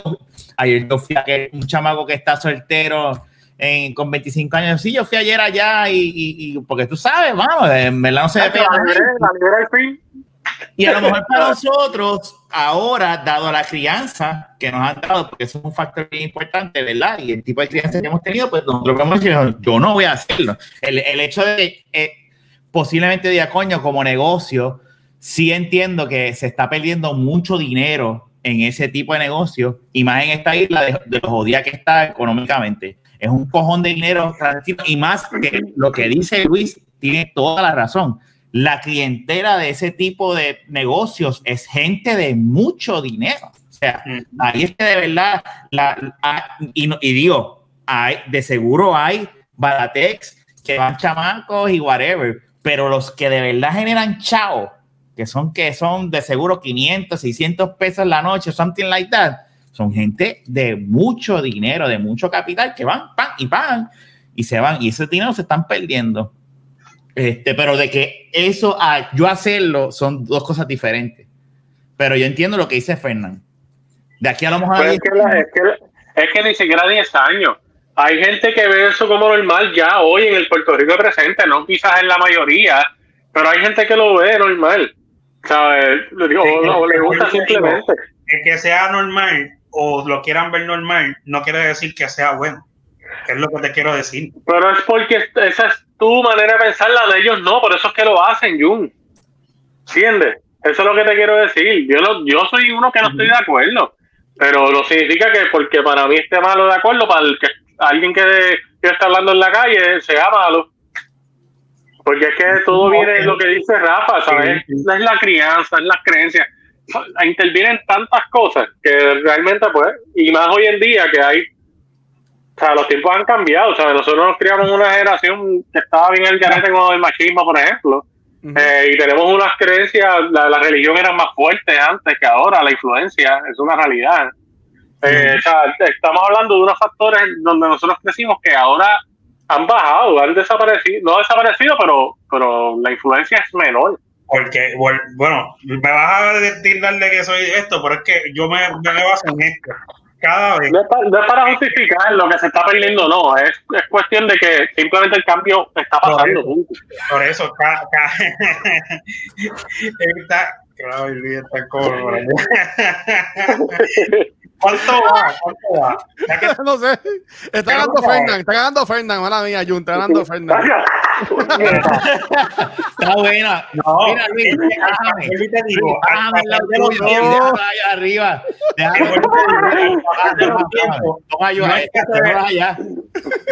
ayer yo fui a que un chamaco que está soltero en- con 25 años, sí, yo fui ayer allá y, y- y- porque tú sabes, vamos, en verdad no se ve La libré, la al fin. Y a lo mejor para nosotros, ahora, dado la crianza que nos han dado, porque eso es un factor bien importante, ¿verdad? Y el tipo de crianza que hemos tenido, pues nosotros podemos decir, yo no voy a hacerlo. El, el hecho de eh, posiblemente de coño como negocio, sí entiendo que se está perdiendo mucho dinero en ese tipo de negocio, y más en esta isla de, de lo jodida que está económicamente. Es un cojón de dinero y más que lo que dice Luis tiene toda la razón la clientela de ese tipo de negocios es gente de mucho dinero. O sea, ahí es que de verdad, la, la- y, y digo, hay, de seguro hay baratex que van chamacos y whatever, pero los que de verdad generan chao, que son que son de seguro 500, 600 pesos la noche, something like that, son gente de mucho dinero, de mucho capital, que van, pan y pan, y se van, y ese dinero se están perdiendo. Este, pero de que eso a yo hacerlo son dos cosas diferentes. Pero yo entiendo lo que dice Fernán. De aquí a lo mejor a es, que la- es, que, es que ni siquiera 10 años. Hay gente que ve eso como normal ya hoy en el Puerto Rico presente, no quizás en la mayoría, pero hay gente que lo ve normal. ¿Sabes? Le digo, o, o le gusta simplemente. El que sea normal o lo quieran ver normal no quiere decir que sea bueno. Es lo que te quiero decir. Pero es porque esa es tu manera de pensar, la de ellos no, por eso es que lo hacen, Jun. ¿Entiendes? Eso es lo que te quiero decir. Yo no, yo soy uno que no estoy de acuerdo, pero no significa que porque para mí esté malo de acuerdo, para el que alguien que, que está hablando en la calle sea malo. Porque es que todo viene de lo que dice Rafa, ¿sabes? Sí, sí. Es la crianza, es las creencias. Intervienen tantas cosas que realmente, pues, y más hoy en día que hay o sea, los tiempos han cambiado. O sea, nosotros nos criamos en una generación que estaba bien el garete con el machismo, por ejemplo. Eh, y tenemos unas creencias, la, la religión era más fuerte antes que ahora, la influencia es una realidad. Eh, o sea, estamos hablando de unos factores donde nosotros crecimos que ahora han bajado, han desaparecido, no desaparecido, pero, pero la influencia es menor. Porque, bueno, me vas a decir darle que soy esto, pero es que yo me, me baso en esto. Cada vez No es, pa- no es para justificar lo que se está perdiendo, no, es, es cuestión de que simplemente el cambio está pasando. punto. Por eso, ca, ca, [LAUGHS] está, claro, está como [LAUGHS] por. [LAUGHS] ¿Cuánto va? ¿Cuánto va? Que- [LAUGHS] no sé. Está ganando Fernán, está ganando Fernán, mala mía, Jun, está ganando Fernán. Está buena. No, Mira, Luis, es que, déjame. te digo, pasar lado de los allá arriba. Déjame. No es que esta, se vea-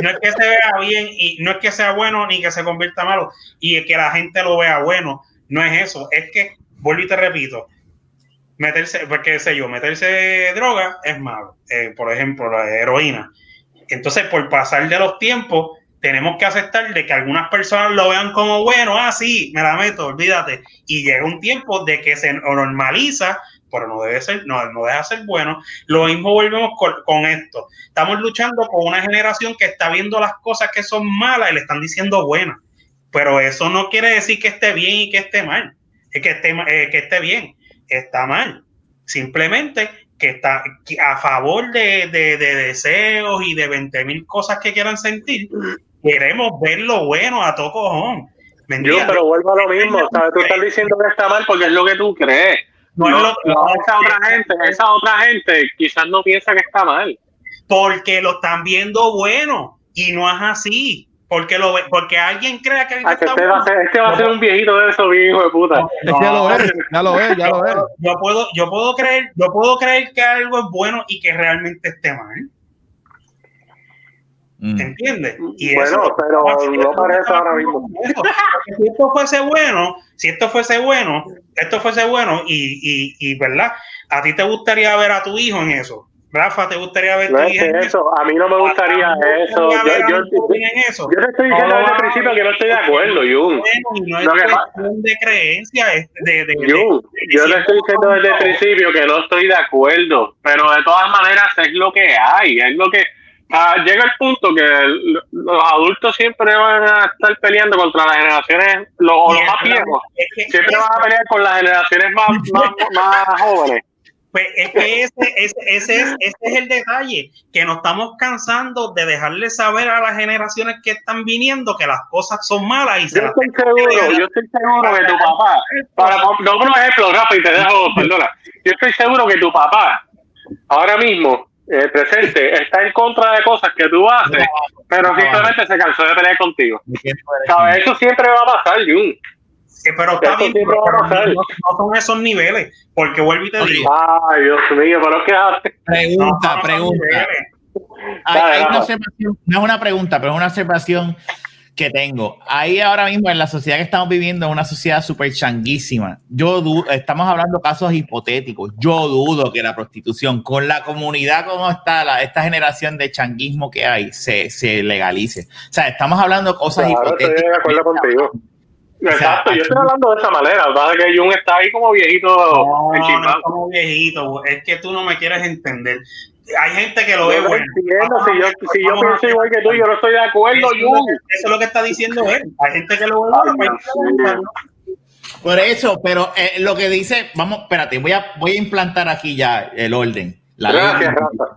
no es que se vea bien y no es que sea bueno ni que se convierta malo y es que la gente lo vea bueno, no es eso, es que, vuelvo y te repito, meterse, porque sé yo, meterse droga es malo, Eh, por ejemplo, la heroína. Entonces, por pasar de los tiempos, tenemos que aceptar de que algunas personas lo vean como bueno, ah, sí, me la meto, olvídate. Y llega un tiempo de que se normaliza, pero no debe ser, no, no deja ser bueno. Lo mismo volvemos con, con esto. Estamos luchando con una generación que está viendo las cosas que son malas y le están diciendo buenas. Pero eso no quiere decir que esté bien y que esté mal. Es que esté, eh, que esté bien, está mal. Simplemente que está a favor de, de- de deseos y de 20 mil cosas que quieran sentir. Queremos ver lo bueno a todo cojón. ¿Me Yo, entiendes? pero vuelvo a lo mismo, ¿sabes? Tú estás diciendo que está mal porque es lo que tú crees. No No, es lo- no, esa otra gente, esa otra gente quizás no piensa que está mal. porque lo están viendo bueno y no es así. Porque, lo, porque alguien crea que Ah, que este, va a ser, este va a ser un viejito de eso, bien hijo de puta. Es que ya lo es, ya lo es, ya lo es. Yo puedo, yo puedo creer, yo puedo creer que algo es bueno y que realmente esté mal. Mm. ¿Entiendes? Y Bueno, eso- pero no parece ahora mismo. Si esto fuese bueno, si esto fuese bueno, esto fuese bueno y, y, y verdad, a ti te gustaría ver a tu hijo en eso. Rafa, ¿te gustaría ver No es eso? a mí no me gustaría eso. Yo, yo, eso. te estoy diciendo desde el principio que no estoy de acuerdo, Jun. No es cuestión de creencia, de, de, Jun, yo le estoy diciendo desde el principio que no estoy de acuerdo, pero de todas maneras es lo que hay, es lo que ah, llega el punto que el- los adultos siempre van a estar peleando contra las generaciones, los, o los más viejos, siempre van a pelear con las generaciones más, más, más jóvenes. Pues es que ese, ese, ese es, ese es el detalle, que nos estamos cansando de dejarle saber a las generaciones que están viniendo que las cosas son malas y se Yo las estoy seguro, yo estoy seguro que tu papá, para no por ejemplo, Rafa, y te dejo, [LAUGHS] perdona, yo estoy seguro que tu papá, ahora mismo, eh, presente, está en contra de cosas que tú haces, pero simplemente se cansó de pelear contigo. ¿Sabes? Eso siempre va a pasar, Jun. Eh, pero está bien, pero no, no son esos niveles, porque vuelvo y te digo. Ay, Dios mío, pero ¿qué haces? no, Pregunta, no pregunta. niveles. Hay, Dale, hay una observación, no es una pregunta, pero es una observación que tengo. Ahí ahora mismo en la sociedad que estamos viviendo, es una sociedad súper changuísima. Yo du- estamos hablando casos hipotéticos. Yo dudo que la prostitución, con la comunidad como está, la, esta generación de changuismo que hay, se, se legalice. O sea, estamos hablando de cosas Claro, hipotéticas. estoy de acuerdo contigo. Exacto, yo estoy hablando de esa manera. Pasa que Jun está ahí como viejito No, no, como viejito, es que tú no me quieres entender. Hay gente que lo ve bueno. entiendo, si yo, si yo pienso igual que tú, yo no estoy de acuerdo, Eso Jun. eso es lo que está diciendo él. Hay gente que lo ve bueno. pues, mío. Por eso, pero eh, lo que dice, vamos, espérate, voy a, voy a implantar aquí ya el orden. La Gracias. Rafa.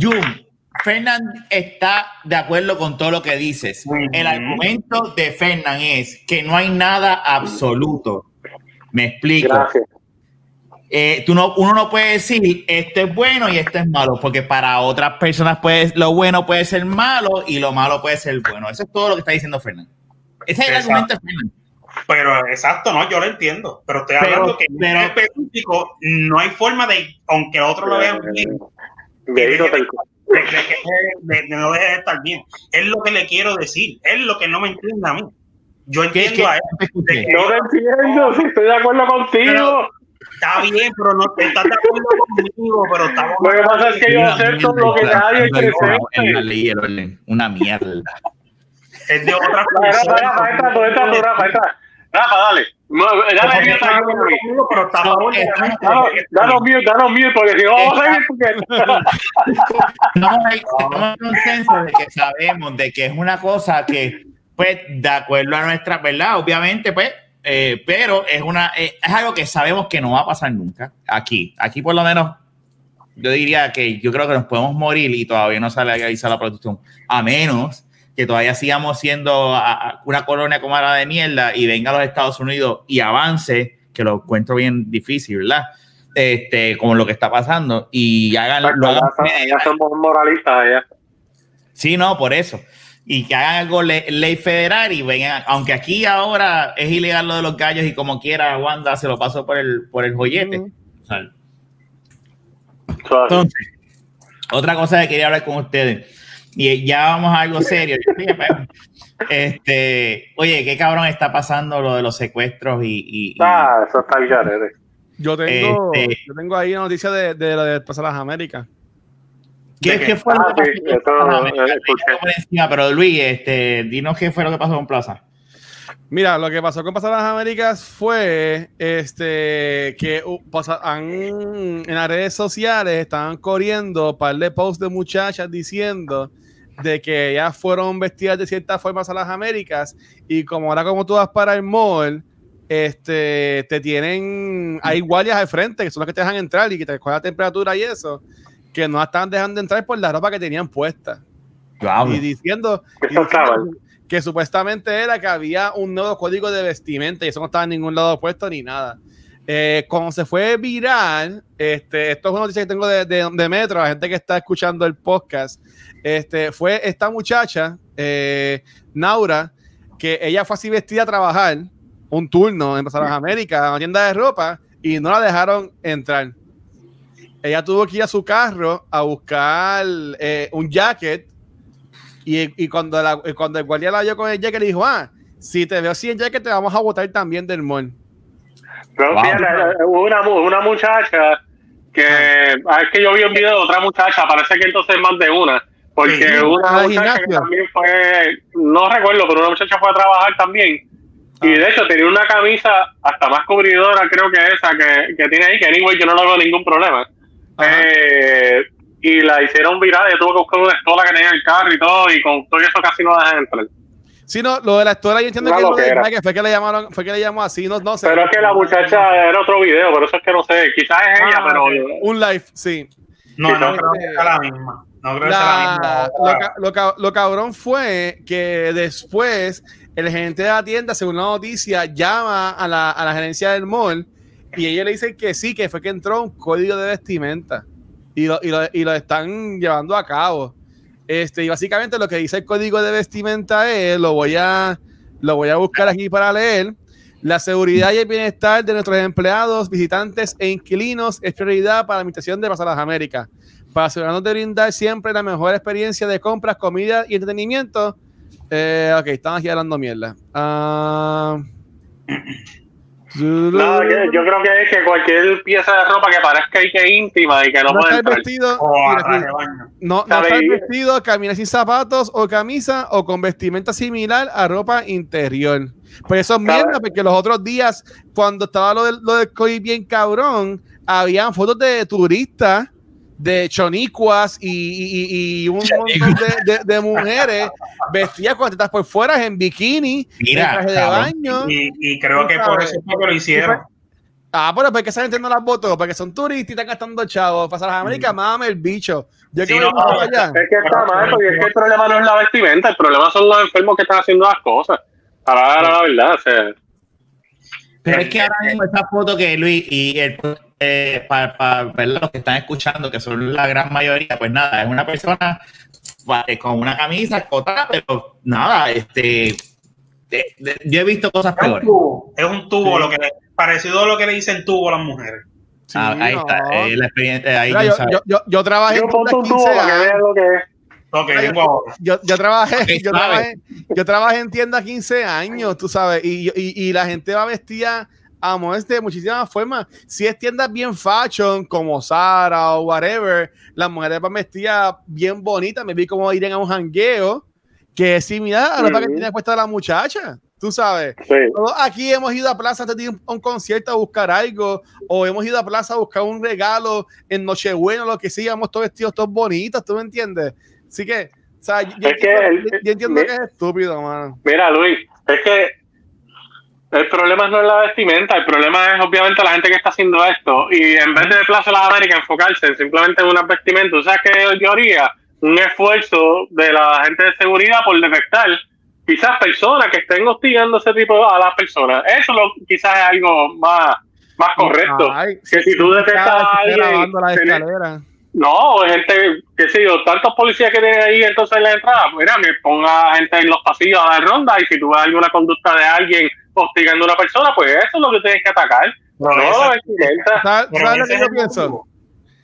Jun, [LAUGHS] Fernand está de acuerdo con todo lo que dices. El argumento de Fernand es que no hay nada absoluto. Me explico. Eh, tú no, uno no puede decir esto es bueno y esto es malo, porque para otras personas puede, lo bueno puede ser malo y lo malo puede ser bueno. Eso es todo lo que está diciendo Fernand. Ese es el Exacto. argumento de Fernand. Pero exacto, no, yo lo entiendo. Pero estoy Pero- hablando que en pero- este específico no hay forma de, aunque otro lo vea bien, de, de- no deje de estar bien. Es lo que le quiero decir. Es lo que no me entiende a mí. Yo ¿Qué- entiendo qué- a él. te? No te entiendo, si estoy de acuerdo contigo. Está bien, pero no estás de acuerdo conmigo, pero estamos Lo que pasa es que yo acepto lo que nadie orden. Una mierda. es de otra persona. Rafa, dale. No, Dale porque si [LAUGHS] no vamos a seguir, porque... Estamos en estamos en consenso de que sabemos de que es una cosa que, pues, de acuerdo a nuestra verdad, obviamente, pues, eh, pero es una eh, es algo que sabemos que no va a pasar nunca aquí. Aquí, por lo menos, yo diría que yo creo que nos podemos morir y todavía no sale a la prostitución, a menos que todavía sigamos siendo a- a una colonia como la de mierda y venga a los Estados Unidos y avance, que lo encuentro bien difícil, ¿verdad? Este, como lo que está pasando, y hagan, lo hagan Ya somos moralistas allá. Sí, no, por eso. Y que hagan algo le- ley federal y vengan, aunque aquí ahora es ilegal lo de los gallos y como quiera Wanda se lo pasó por el, por el joyete. Ujú. O sea, entonces, otra cosa que quería hablar con ustedes, y ya vamos a algo serio. Pues, Este, oye, qué cabrón está pasando lo de los secuestros y, y- y- Ah, eso está el garete. Yo tengo, Este- yo tengo ahí una noticia de, de la de pasar las Américas. ¿qué, ¿de qué? fue lo Ah, que sí, pasó? pero Luis, este, dinos qué fue lo que pasó con Plaza. Mira, lo que pasó con Pasar las Américas fue este que uh, pasa- han- en las redes sociales estaban corriendo un par de posts de muchachas diciendo de que ellas fueron vestidas de cierta forma a las Américas y como ahora como tú vas para el mall, este, te tienen, hay guardias al frente que son los que te dejan entrar y que te cogen la temperatura y eso, que no las estaban dejando entrar por la ropa que tenían puesta. Y diciendo, y que supuestamente era que había un nuevo código de vestimenta y eso no estaba en ningún lado puesto ni nada. Eh, cuando se fue viral, este, esto es una noticia que tengo de, de, de Metro, la gente que está escuchando el podcast, este, fue esta muchacha, eh, Naura, que ella fue así vestida a trabajar un turno en Pasar América, una tienda de ropa, y no la dejaron entrar. Ella tuvo que ir a su carro a buscar eh, un jacket, y, y cuando, la, cuando el guardia la vio con el jacket, le dijo, ah, si te veo así en jacket, te vamos a botar también del mall. Pero Wow. fíjate, una, una muchacha que ah, es que yo vi un video de otra muchacha, parece que entonces más de una, porque Sí, una muchacha que también fue, no recuerdo, pero una muchacha fue a trabajar también. Y de hecho tenía una camisa hasta más cubridora, creo que esa que, que tiene ahí, que anyway yo no le veo ningún problema. Eh, y la hicieron viral, ella tuvo que buscar una estola que tenía en el carro y todo, y con todo eso casi no dejan entrar. Sí, no, lo de la historia yo entiendo que, lo fue que le llamaron, fue que le llamó así, no, no sé. Pero es que la muchacha era otro video, por eso es que no sé, quizás es ella, Ah, pero... un live, sí. No, creo que sea la misma. No creo que La- lo, lo lo cabrón fue que después el gerente de la tienda, según la noticia, llama a la, a la gerencia del mall y ellos le dicen que sí, que fue que entró un código de vestimenta y lo, y lo, y lo están llevando a cabo. Este, y básicamente lo que dice el código de vestimenta es, lo voy a, lo voy a buscar aquí para leer. La seguridad y el bienestar de nuestros empleados, visitantes e inquilinos es prioridad para la Administración de Pasar las Américas. Para asegurarnos de brindar siempre la mejor experiencia de compras, comida y entretenimiento. Eh, ok, estamos aquí hablando mierda. Ah, No, yo, yo creo que es que cualquier pieza de ropa que parezca y que íntima y que no, no puede estar vestido, O a mira, baño. no, no estar vestido, caminar sin zapatos o camisa o con vestimenta similar a ropa interior. Pues eso es mierda, porque los otros días, cuando estaba lo del, lo del COVID bien cabrón, habían fotos de turistas, de chonicuas y, y- y- y un montón de, de- de mujeres vestidas con tetas por fuera en bikini, Mira, en traje de baño. Y, y creo que por eso que lo hicieron. Ah, pero ¿por qué esa gente no las votó? Porque son turistas y están gastando chavos. Para las Américas, mame el bicho. Yo Sí, que no, no, allá. Es que está mal, porque es que el problema no es la vestimenta, el problema son los enfermos que están haciendo las cosas. Para la verdad, o sea, Pero es que ahora mismo esa foto que Luis y el eh, para, los que están escuchando, que son la gran mayoría, pues nada, es una persona eh, con una camisa escotada, pero nada, este de- de- yo he visto cosas Es un peores. tubo, es un tubo Sí. lo que le- parecido a lo que le dicen tubo a las mujeres. Sí, Ah, ahí no. está, eh, la experiencia, ahí Mira, yo, yo, yo, yo trabajé yo en ponte un tiendas tubo 15 para que vean lo que es. Yo, yo trabajé, yo trabajé, yo trabajé en tiendas 15 años, tú sabes, y, y, y la gente va vestida a de muchísimas formas. Si es tiendas bien fashion, como Zara o whatever, las mujeres van vestidas bien bonitas. Me vi como irían a un jangueo que es similar a lo que tiene puesta la muchacha, tú sabes. Sí. Todos aquí hemos ido a plaza antes de ir a un concierto a buscar algo, o hemos ido a plaza a buscar un regalo en Nochebuena, lo que sea, íbamos todos vestidos, todos bonitos, ¿tú me entiendes? Así que, o sea, yo, Es que entiendo, el- yo- yo entiendo mi- que es estúpido, mano. Mira, Luis, es que el problema no es la vestimenta, el problema es obviamente la gente que está haciendo esto. Y en vez de Plaza de las Américas enfocarse en simplemente en unas vestimentas, o sea que yo haría un esfuerzo de la gente de seguridad por detectar quizás personas que estén hostigando ese tipo a las personas. Eso lo, quizás es algo más, más correcto. Ay, que si tú detectas a alguien, la escalera. No, gente, qué sé yo, tantos policías que tienen ahí entonces en la entrada, mira, me ponga gente en los pasillos a dar ronda y si tú ves alguna conducta de alguien hostigando a una persona, pues eso es lo que tienes que atacar. No, ese- la vestimenta. ¿Sabes, pero sabes lo ese que es yo pienso?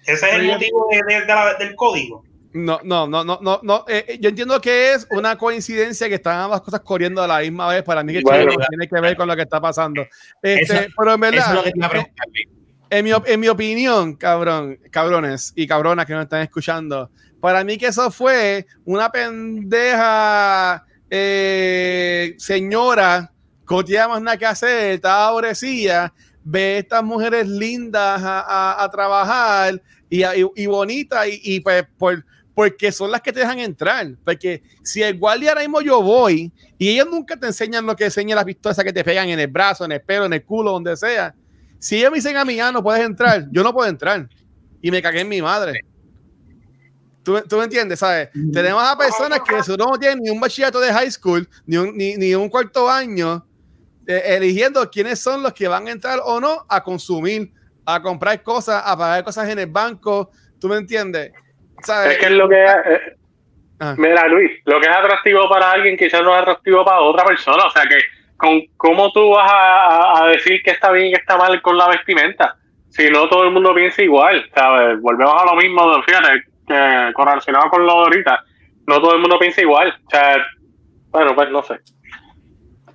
Ese es el motivo de- de- de la- del código. No, no, no, no, no, no. eh, eh, yo entiendo que es una coincidencia que están ambas cosas corriendo a la misma vez. Para mí que Bueno. tiene que ver con lo que está pasando. Este, Eso- pero en verdad, es en mi, op- en mi opinión, cabrón, cabrones y cabronas que nos están escuchando, para mí que eso fue una pendeja eh, señora no tenía más nada que hacer, estaba aborrecida, ve a estas mujeres lindas a, a- a trabajar y, a- y- y bonitas y, y pues por, porque son las que te dejan entrar. Porque si el guardia ahora mismo yo voy y ellos nunca te enseñan lo que enseña la pistola esa que te pegan en el brazo, en el pelo, en el culo, donde sea. Si ellos me dicen a mí, ah, no puedes entrar, yo no puedo entrar. Y me cagué en mi madre. ¿Tú, tú me entiendes? ¿Sabes? Tenemos a personas que no tienen ni un bachillerato de high school, ni un, ni, ni un cuarto año, eh, eligiendo quiénes son los que van a entrar o no a consumir, a comprar cosas, a pagar cosas en el banco. ¿Tú me entiendes? ¿Sabes? Es que es lo que. Eh, ah. Mira, Luis, lo que es atractivo para alguien quizás no es atractivo para otra persona. O sea que, con, ¿cómo tú vas a, decir que está bien y que está mal con la vestimenta? Si no todo el mundo piensa igual, ¿sabes? Volvemos a lo mismo, fíjate, que correlacionado con lo de ahorita, no todo el mundo piensa igual. O sea, bueno, pues no sé.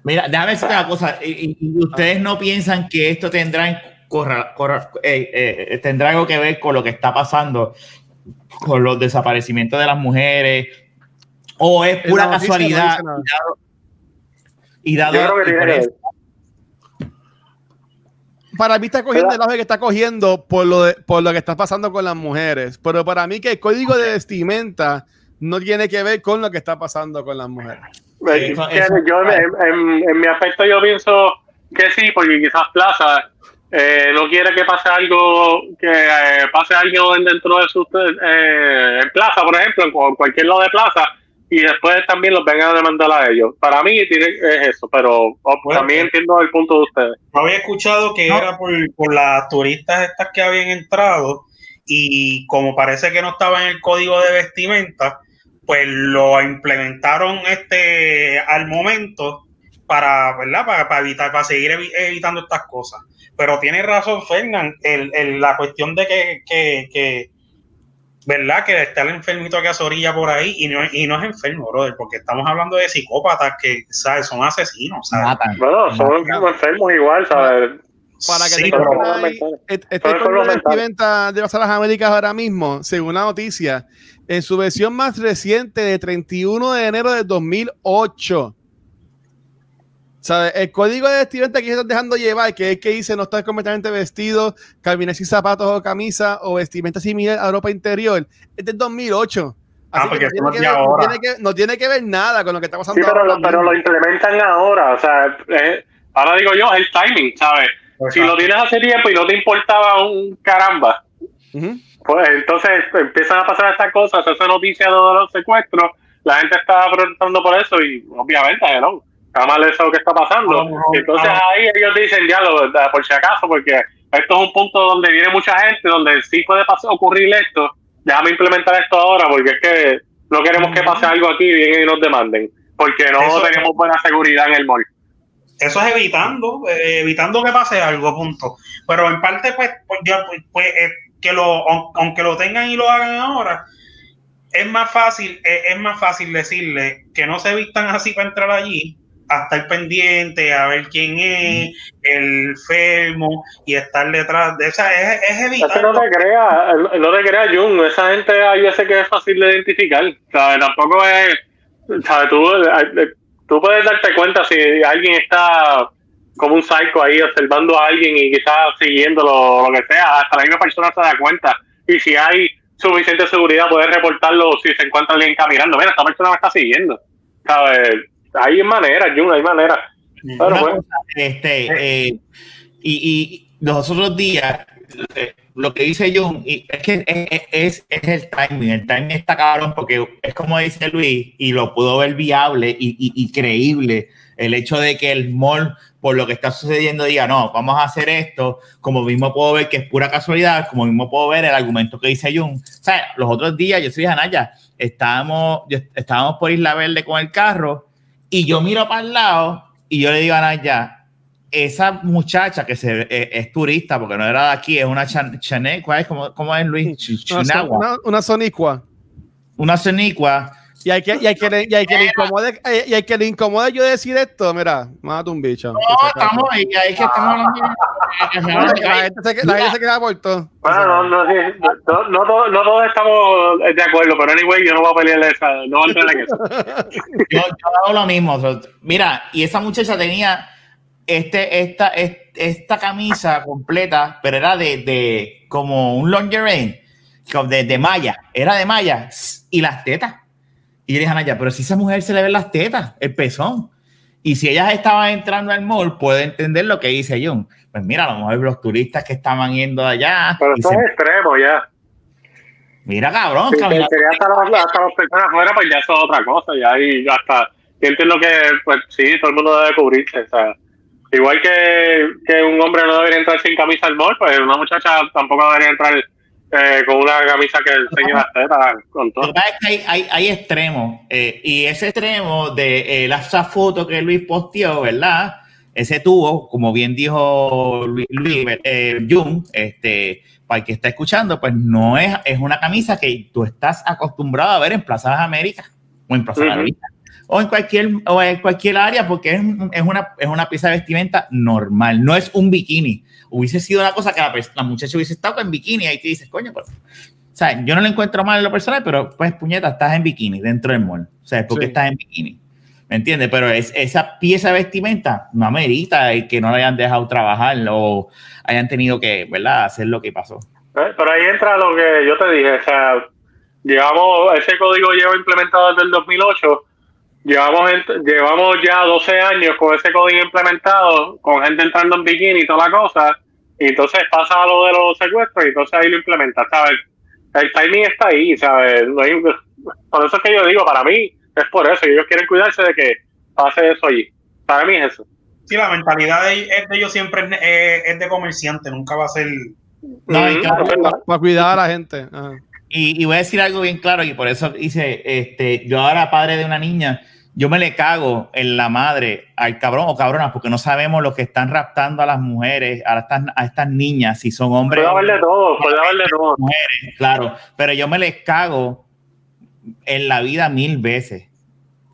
Mira, déjame decir una cosa. Ustedes no piensan que esto tendrá, eh, eh, tendrá algo que ver con lo que está pasando con los desaparecimientos de las mujeres? ¿O es pura casualidad? y dado, para mí está cogiendo el auge que está cogiendo por lo, de, por lo que está pasando con las mujeres. Pero para mí que el código de vestimenta no tiene que ver con lo que está pasando con las mujeres. Yo en, mi aspecto yo pienso que sí, porque quizás Plaza eh, no quiere que pase algo, que eh, pase algo dentro de su eh, en Plaza, por ejemplo, en cualquier lado de Plaza, y después también los vengan a demandar a ellos. Para mí tiene, es eso, pero también entiendo el punto de ustedes. había escuchado que era por, por las turistas estas que habían entrado y como parece que no estaba en el código de vestimenta, pues lo implementaron este al momento para, ¿verdad? Para, evitar, para seguir evitando estas cosas. Pero tiene razón Fernán, el, la cuestión de que, ¿verdad? Que está el enfermito que hace orilla por ahí y no, y no es enfermo, brother, porque estamos hablando de psicópatas que, ¿sabes? Son asesinos, ¿sabes? Bueno, son enfermos igual, ¿sabes? Para que sí, este de las Américas ahora mismo, según la noticia, en su versión más reciente de 31 de enero de 2008. ¿Sabes? El código de vestimenta que están dejando llevar, que es que dice no estar completamente vestido, caminar sin zapatos o camisa o vestimenta similar a ropa interior, es del 2008. ah, porque no tiene, que no, tiene que, ver nada con lo que está pasando sí, pero, Lo, pero lo implementan ahora. O sea, ahora digo yo, el timing, ¿sabes? si lo tienes hace tiempo y no te importaba un caramba, pues entonces empiezan a pasar estas cosas, esa noticia de los secuestros, la gente está protestando por eso y obviamente, no, está mal eso que está pasando. entonces ahí ellos dicen, ya, lo, por si acaso, porque esto es un punto donde viene mucha gente, donde sí puede pasar, ocurrir esto, déjame implementar esto ahora, porque es que no queremos que pase algo aquí y vengan y nos demanden, porque no tenemos buena seguridad en el mall. Eso es evitando, eh, evitando que pase algo, punto. Pero en parte, pues, pues, pues, pues eh, que lo, aunque lo tengan y lo hagan ahora, es más fácil, eh, es, más fácil decirle que no se vistan así para entrar allí, a estar pendiente, a ver quién es, el enfermo y estar detrás de esa, es, es evitar. no te creas, no te creas, Jun, esa gente hay veces que es fácil de identificar, ¿sabes? Tampoco es, ¿sabes? Tú, tú puedes darte cuenta si alguien está como un psycho ahí observando a alguien y quizás siguiéndolo, lo que sea, hasta la misma persona se da cuenta. Y si hay suficiente seguridad, puedes reportarlo si se encuentra alguien caminando. Mira, esta persona me está siguiendo. ¿Sabes? Hay maneras, Jun, hay maneras. Pues, este, eh, y, y los otros días, eh, lo que dice Jun, y es que es, es, el timing, el timing está cabrón porque es como dice Luis, y lo pudo ver viable y, y, creíble, el hecho de que el mall, por lo que está sucediendo, diga, no, vamos a hacer esto, como mismo puedo ver que es pura casualidad, como mismo puedo ver el argumento que dice Jun. O sea, los otros días, yo soy Anaya, estábamos, estábamos por Isla Verde con el carro y yo miro para el lado y yo le digo a Anaya, esa muchacha que se, eh, es, turista, porque no era de aquí, es una chané, ¿cuál es? ¿Cómo, ¿Cómo, es Luis? Una, una, una sonicua. Una sonicua. Y hay que, y hay que, y hay que le incomode, y hay que le incomode yo decir esto, mira, mata un bicho. No, estamos ahí, ahí que estamos hablando. La gente se, la gente se queda por todo. Bueno, no, no, no, no, todos, no todos estamos de acuerdo, pero anyway, yo no voy a pelearle esa, no voy a en [LAUGHS] eso. yo, yo hago lo mismo. Mira, y esa muchacha tenía este, esta, esta camisa completa, pero era de, de como un lingerie, de, de malla, era de malla, y las tetas. Y yo dije, Anaya, pero si esa mujer se le ven las tetas, el pezón. Y si ellas estaban entrando al mall, puede entender lo que dice John. Pues mira, a lo mejor los turistas que estaban yendo allá. Pero eso es extremo ya. Mira, cabrón. Si sería hasta, los, hasta los personas afuera, pues ya eso es otra cosa. Ya ahí hasta. Yo entiendo que, pues sí, todo el mundo debe cubrirse. O sea, igual que, que un hombre no debería entrar sin camisa al mall, pues una muchacha tampoco debería entrar eh, con una camisa que enseñe las tetas con todo. Hay, hay, hay extremos, eh, y ese extremo de eh, esa foto que Luis posteó, ¿verdad? Ese tubo, como bien dijo Luis, Luis eh, Jung, este, para el que está escuchando, pues no es, es una camisa que tú estás acostumbrado a ver en Plaza de las Américas o en Plaza de la Ujú. América, o en cualquier o en cualquier área porque es, es una es una pieza de vestimenta normal, no es un bikini. Hubiese sido una cosa que la, la muchacha hubiese estado en bikini y ahí te dices, coño, pero o sea, yo no lo encuentro mal en lo personal, pero pues puñeta, estás en bikini dentro del mall. O sea, ¿por qué Sí. estás en bikini? ¿Me entiendes? Pero es, esa pieza de vestimenta no amerita el que no la hayan dejado trabajar o hayan tenido que, ¿verdad?, hacer lo que pasó. Eh, Pero ahí entra lo que yo te dije, o sea, llevamos, ese código lleva implementado desde el 2008, llevamos, llevamos ya 12 años con ese código implementado, con gente entrando en bikini y toda la cosa, y entonces pasa lo de los secuestros y entonces ahí lo implementa, ¿sabes? El timing está ahí, ¿sabes? No hay- por eso es que yo digo, para mí es por eso, ellos quieren cuidarse de que pase eso allí. Para mí es eso. Sí, la mentalidad de, es de ellos siempre es, es de comerciante, nunca va a ser. No, y Mm, claro. Para cuidar a la gente. Ajá. Y, y voy a decir algo bien claro, y por eso hice, este, yo ahora padre de una niña, yo me le cago en la madre al cabrón o cabrona, porque no sabemos lo que están raptando a las mujeres, a estas, a estas niñas, si son hombres. Puede de todo, puede de todo. mujeres, claro, pero yo me les cago en la vida mil veces.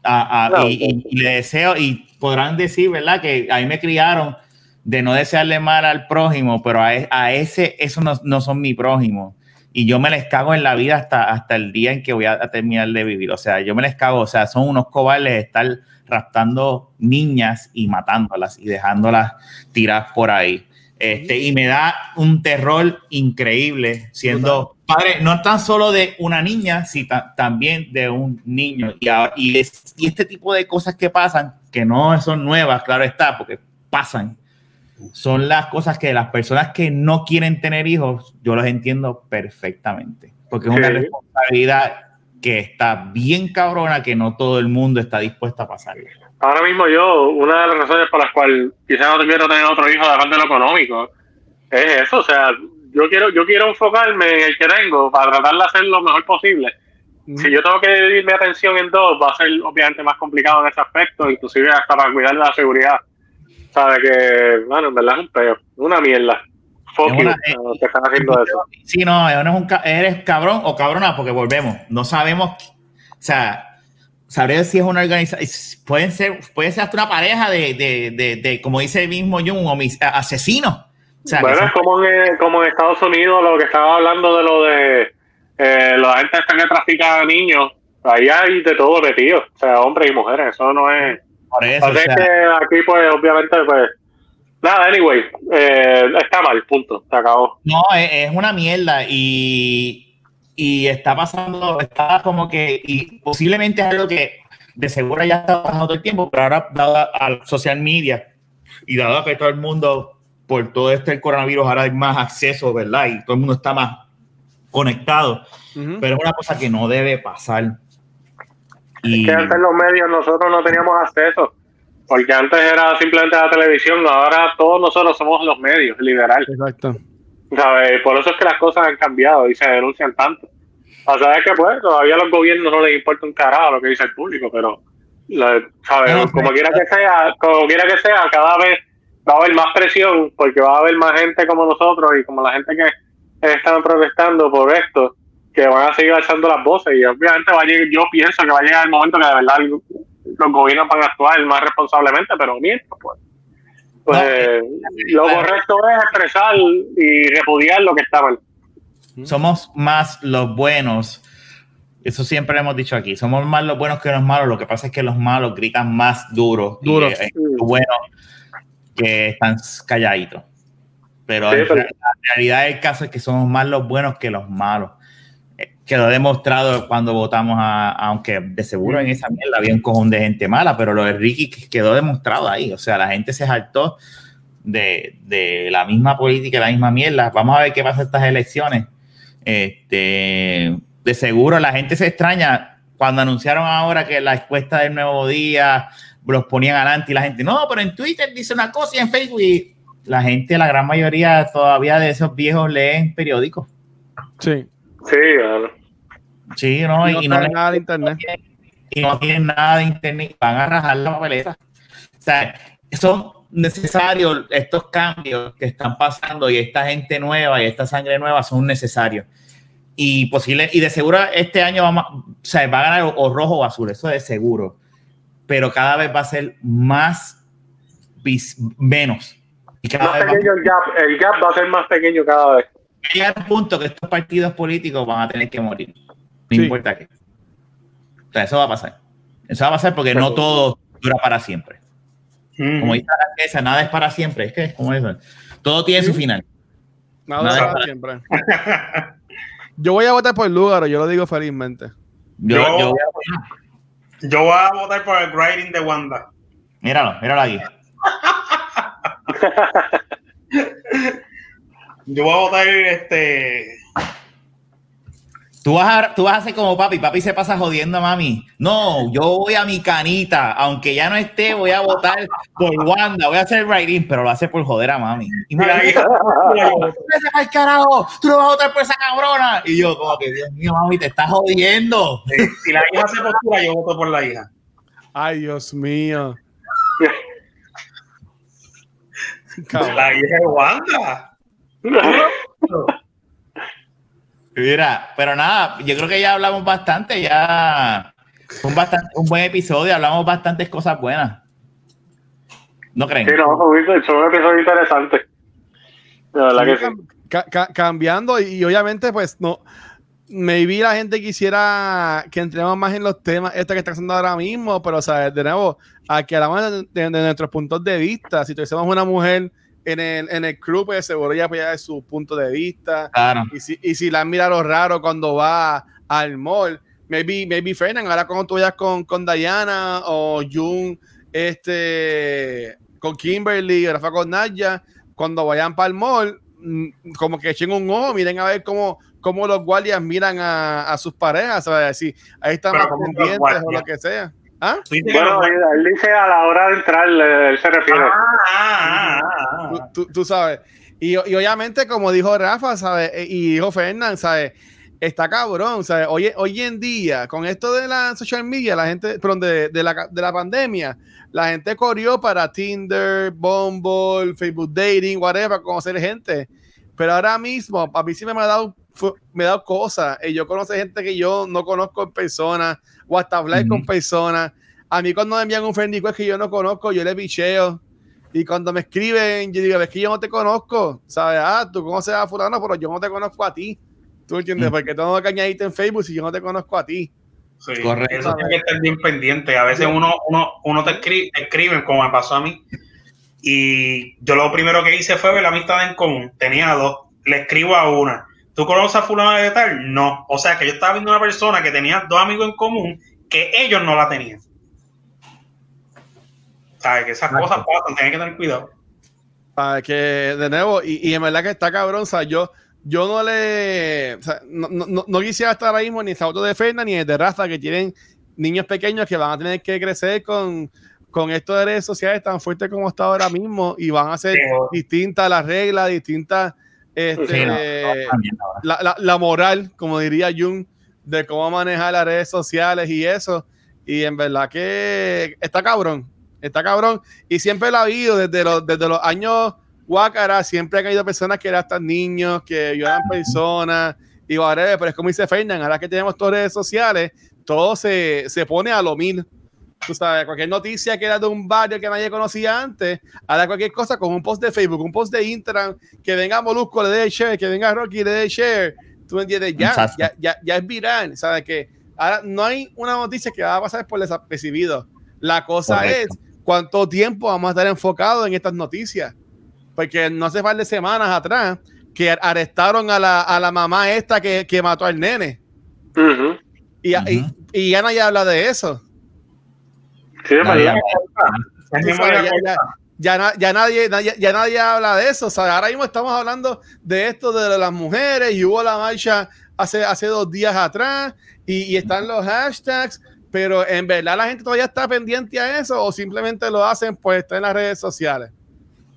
A- a- No, y, y- y le deseo, y podrán decir, ¿verdad? Que a mí me criaron de no desearle mal al prójimo, pero a, e- ese, eso no, no son mi prójimo. Y yo me les cago en la vida hasta, hasta el día en que voy a, terminar de vivir. O sea, yo me les cago, o sea, son unos cobardes estar raptando niñas y matándolas y dejándolas tiradas por ahí. Este, y me da un terror increíble siendo padre, no tan solo de una niña, sino también de un niño. Y, a- y, es- y este tipo de cosas que pasan, que no son nuevas, claro está, porque pasan, son las cosas que las personas que no quieren tener hijos, yo los entiendo perfectamente. Porque es una Sí. responsabilidad que está bien cabrona, que no todo el mundo está dispuesto a pasar. Ahora mismo yo, una de las razones por las cuales quizás no quiero tener otro hijo además de lo económico, es eso, o sea, yo quiero, yo quiero enfocarme en el que tengo para tratar de hacer lo mejor posible. Si yo tengo que dividir mi atención en dos, va a ser obviamente más complicado en ese aspecto, inclusive hasta para cuidar de la seguridad. Sabe que, bueno, en verdad es un peo, una mierda. Fuck you, una- que están haciendo eso. Sí, no, no es un eres cabrón o cabrona, porque volvemos. No sabemos, o sea, sabré si es una organización. Pueden ser, puede ser hasta una pareja de, de, de, de, como dice el mismo Jung, homic- asesinos. O sea, Bueno, es como en, como en Estados Unidos, lo que estaba hablando de lo de eh, la gente que trafica a niños. Ahí hay de todo metido, o sea, hombres y mujeres. Eso no es. Por eso, o Así sea, es que aquí, pues, obviamente, pues. Nada, anyway, eh, está mal, punto, se acabó. no, es, es una mierda y, y está pasando, está como que, y posiblemente es algo que de seguro ya está pasando todo el tiempo, pero ahora, dado al social media y dado que todo el mundo, por todo este el coronavirus, ahora hay más acceso, ¿verdad? Y todo el mundo está más conectado, Ujú. pero es una cosa que no debe pasar. Y, Que antes los medios nosotros no teníamos acceso, porque antes era simplemente la televisión, ahora todos nosotros somos los medios, liberal. Exacto. ¿sabes? Por eso es que las cosas han cambiado y se denuncian tanto. O sea, es que pues todavía a los gobiernos no les importa un carajo lo que dice el público, pero, ¿sabes? No, como sí. quiera que sea, como quiera que sea, cada vez va a haber más presión porque va a haber más gente como nosotros y como la gente que están protestando por esto, que van a seguir alzando las voces y obviamente va a llegar, yo pienso que va a llegar el momento que de verdad los gobiernos van a actuar más responsablemente, pero mientras pues, pues No, eh, lo correcto es expresar y repudiar lo que está mal. somos más los buenos. Eso siempre lo hemos dicho aquí. Somos más los buenos que los malos. Lo que pasa es que los malos gritan más duro. y, Duro. eh, los buenos que están calladitos. Pero, Sí, en pero- la realidad del caso es que somos más los buenos que los malos. Que lo he demostrado cuando votamos a, aunque de seguro en esa mierda había un cojón de gente mala, pero lo de Ricky quedó demostrado ahí. O sea, la gente se saltó de, de la misma política, la misma mierda. Vamos a ver qué pasa estas elecciones. Este, de seguro la gente se extraña cuando anunciaron ahora que la encuesta del nuevo día los ponían adelante y la gente, no, pero en Twitter dice una cosa y en Facebook. Y la gente, la gran mayoría todavía de esos viejos leen periódicos. Sí. Sí, claro. Sí, no, Y no y, no, nada de internet. [LAUGHS] y no tienen nada de internet, van a rajar la papeleta. O sea, son necesarios estos cambios que están pasando y esta gente nueva y esta sangre nueva son necesarios. Y posible, y de seguro este año vamos, o sea, va a ganar o, rojo o azul, eso es seguro. Pero cada vez va a ser más, menos. Y cada Más vez va- pequeño el gap, el gap va a ser más pequeño cada vez. va a llegar un punto que estos partidos políticos van a tener que morir. No Sí. importa qué. O sea, eso va a pasar. Eso va a pasar porque no todo dura para siempre. Mm. Como dice la esa, nada es para siempre. Es que es como eso. Todo tiene su final. Nada, Nada para para- siempre. [LAUGHS] Yo voy a votar por Lugaro, yo lo digo felizmente. Yo, Yo- yo- Yo voy a votar por el writing de Wanda. míralo, míralo aquí. [LAUGHS] Yo voy a votar este. Tú vas, a, tú vas a hacer como papi. Papi se pasa jodiendo a mami. No, yo voy a mi canita. Aunque ya no esté, voy a votar por Wanda. Voy a hacer writing, pero lo hace por joder a mami. Y. ¡Tú no vas a votar por esa cabrona! Y yo, como que, Dios mío, mami, te estás jodiendo. si la hija se postura, yo voto por la hija. Ay, Dios mío. Cabrón. La hija de Wanda. Mira, pero nada, yo creo que ya hablamos bastante, ya un, bastante, un buen episodio, hablamos bastantes cosas buenas. ¿No creen? Sí, no, fue- son episodios interesantes. De verdad que sí. Ca- ca- cambiando y, y obviamente pues no maybe la gente quisiera que entremos más en los temas este que está pasando ahora mismo pero o sea de nuevo aquí hablamos de, de- de nuestros puntos de vista si tuviésemos una mujer en el, en el club pues seguro ella apoyaría su punto de vista Claro. y si, y si la mira lo raro cuando va al mall maybe maybe Fernan ahora cuando tú vayas con, con Diana o Jun este con Kimberly o Rafa con Naya cuando vayan para el mall, mm, como que echen un ojo, miren a ver cómo, cómo los guardias miran a, a sus parejas, ¿sabes? Si ahí están Pero más ¿cómo que los pendientes o lo que sea. ¿Ah? Bueno, no- él dice a la hora de entrar, eh, él se refiere. Ah, ah, ah, Tú, ah. tú- sabes. Y, y obviamente, como dijo Rafa, ¿sabes? Eh, Y dijo Fernán, ¿sabes? Está cabrón, ¿sabes? Hoy, hoy en día, con esto de la social media, la gente, perdón, de, de la, de la pandemia, la gente corrió para Tinder, Bumble, Facebook Dating, whatever, para conocer gente. Pero ahora mismo, a mí sí me ha dado, me dado cosas. Y yo conozco gente que yo no conozco en persona, o hasta hablar con personas. A mí cuando me envían un friend request que yo no conozco, yo le bicheo. Y cuando me escriben, yo digo, es que yo no te conozco, ¿sabes? Ah, tú conoces a fulano, pero yo no te conozco a ti. ¿Tú entiendes? Mm. Porque tengo que añadirte en Facebook si yo no te conozco a ti. Sí, Correcto. Eso tiene que estar bien pendiente. A veces uno, uno, uno te, escri- te escriben, como me pasó a mí. Y yo lo primero que hice fue ver la amistad en común. Tenía dos. Le escribo a una. ¿Tú conoces a fulano de tal? No. O sea que yo estaba viendo una persona que tenía dos amigos en común que ellos no la tenían. ¿Sabes? Que esas cosas pasan, tienen que tener cuidado. Para que, de nuevo, y, y en verdad que está cabrón, o sea, yo, yo no le, o sea, no, no- no- quisiera estar ahora mismo ni esa auto de Fernan ni de Rafa, que tienen niños pequeños que van a tener que crecer con, con esto de redes sociales tan fuerte como está ahora mismo y van a ser Sí. distintas las reglas, distintas, este, Sí, no, no, también, no. la, la- la moral, como diría Jung, de cómo manejar las redes sociales y eso. Y en verdad que está cabrón, está cabrón. Y siempre lo ha habido desde los, desde los años Huácara, siempre han habido personas que eran hasta niños, que ayudan personas y whatever, pero es como dice Fernan, ahora que tenemos todas redes sociales, todo se, se pone a lo mil. Tú sabes, cualquier noticia que era de un barrio que nadie conocía antes, ahora cualquier cosa con un post de Facebook, un post de Instagram, que venga Molusco, le dé share, que venga Rocky, le dé share. Tú entiendes, ya, ya, ya, ya es viral. ¿Sabes? Que ahora no hay una noticia que va a pasar por desapercibido. La cosa Correcto. es cuánto tiempo vamos a estar enfocados en estas noticias. Porque no hace par de semanas atrás que arrestaron a la, a la mamá esta que, que mató al nene. Y, Ujú. y, y ya nadie habla de eso. Sí, ya- corta. ya, ya, nadie, ya, nadie habla de eso. O sea, ahora mismo estamos hablando de esto de las mujeres y hubo la marcha hace, hace dos días atrás y, y están los hashtags, pero en verdad la gente todavía está pendiente a eso o simplemente lo hacen pues está en las redes sociales.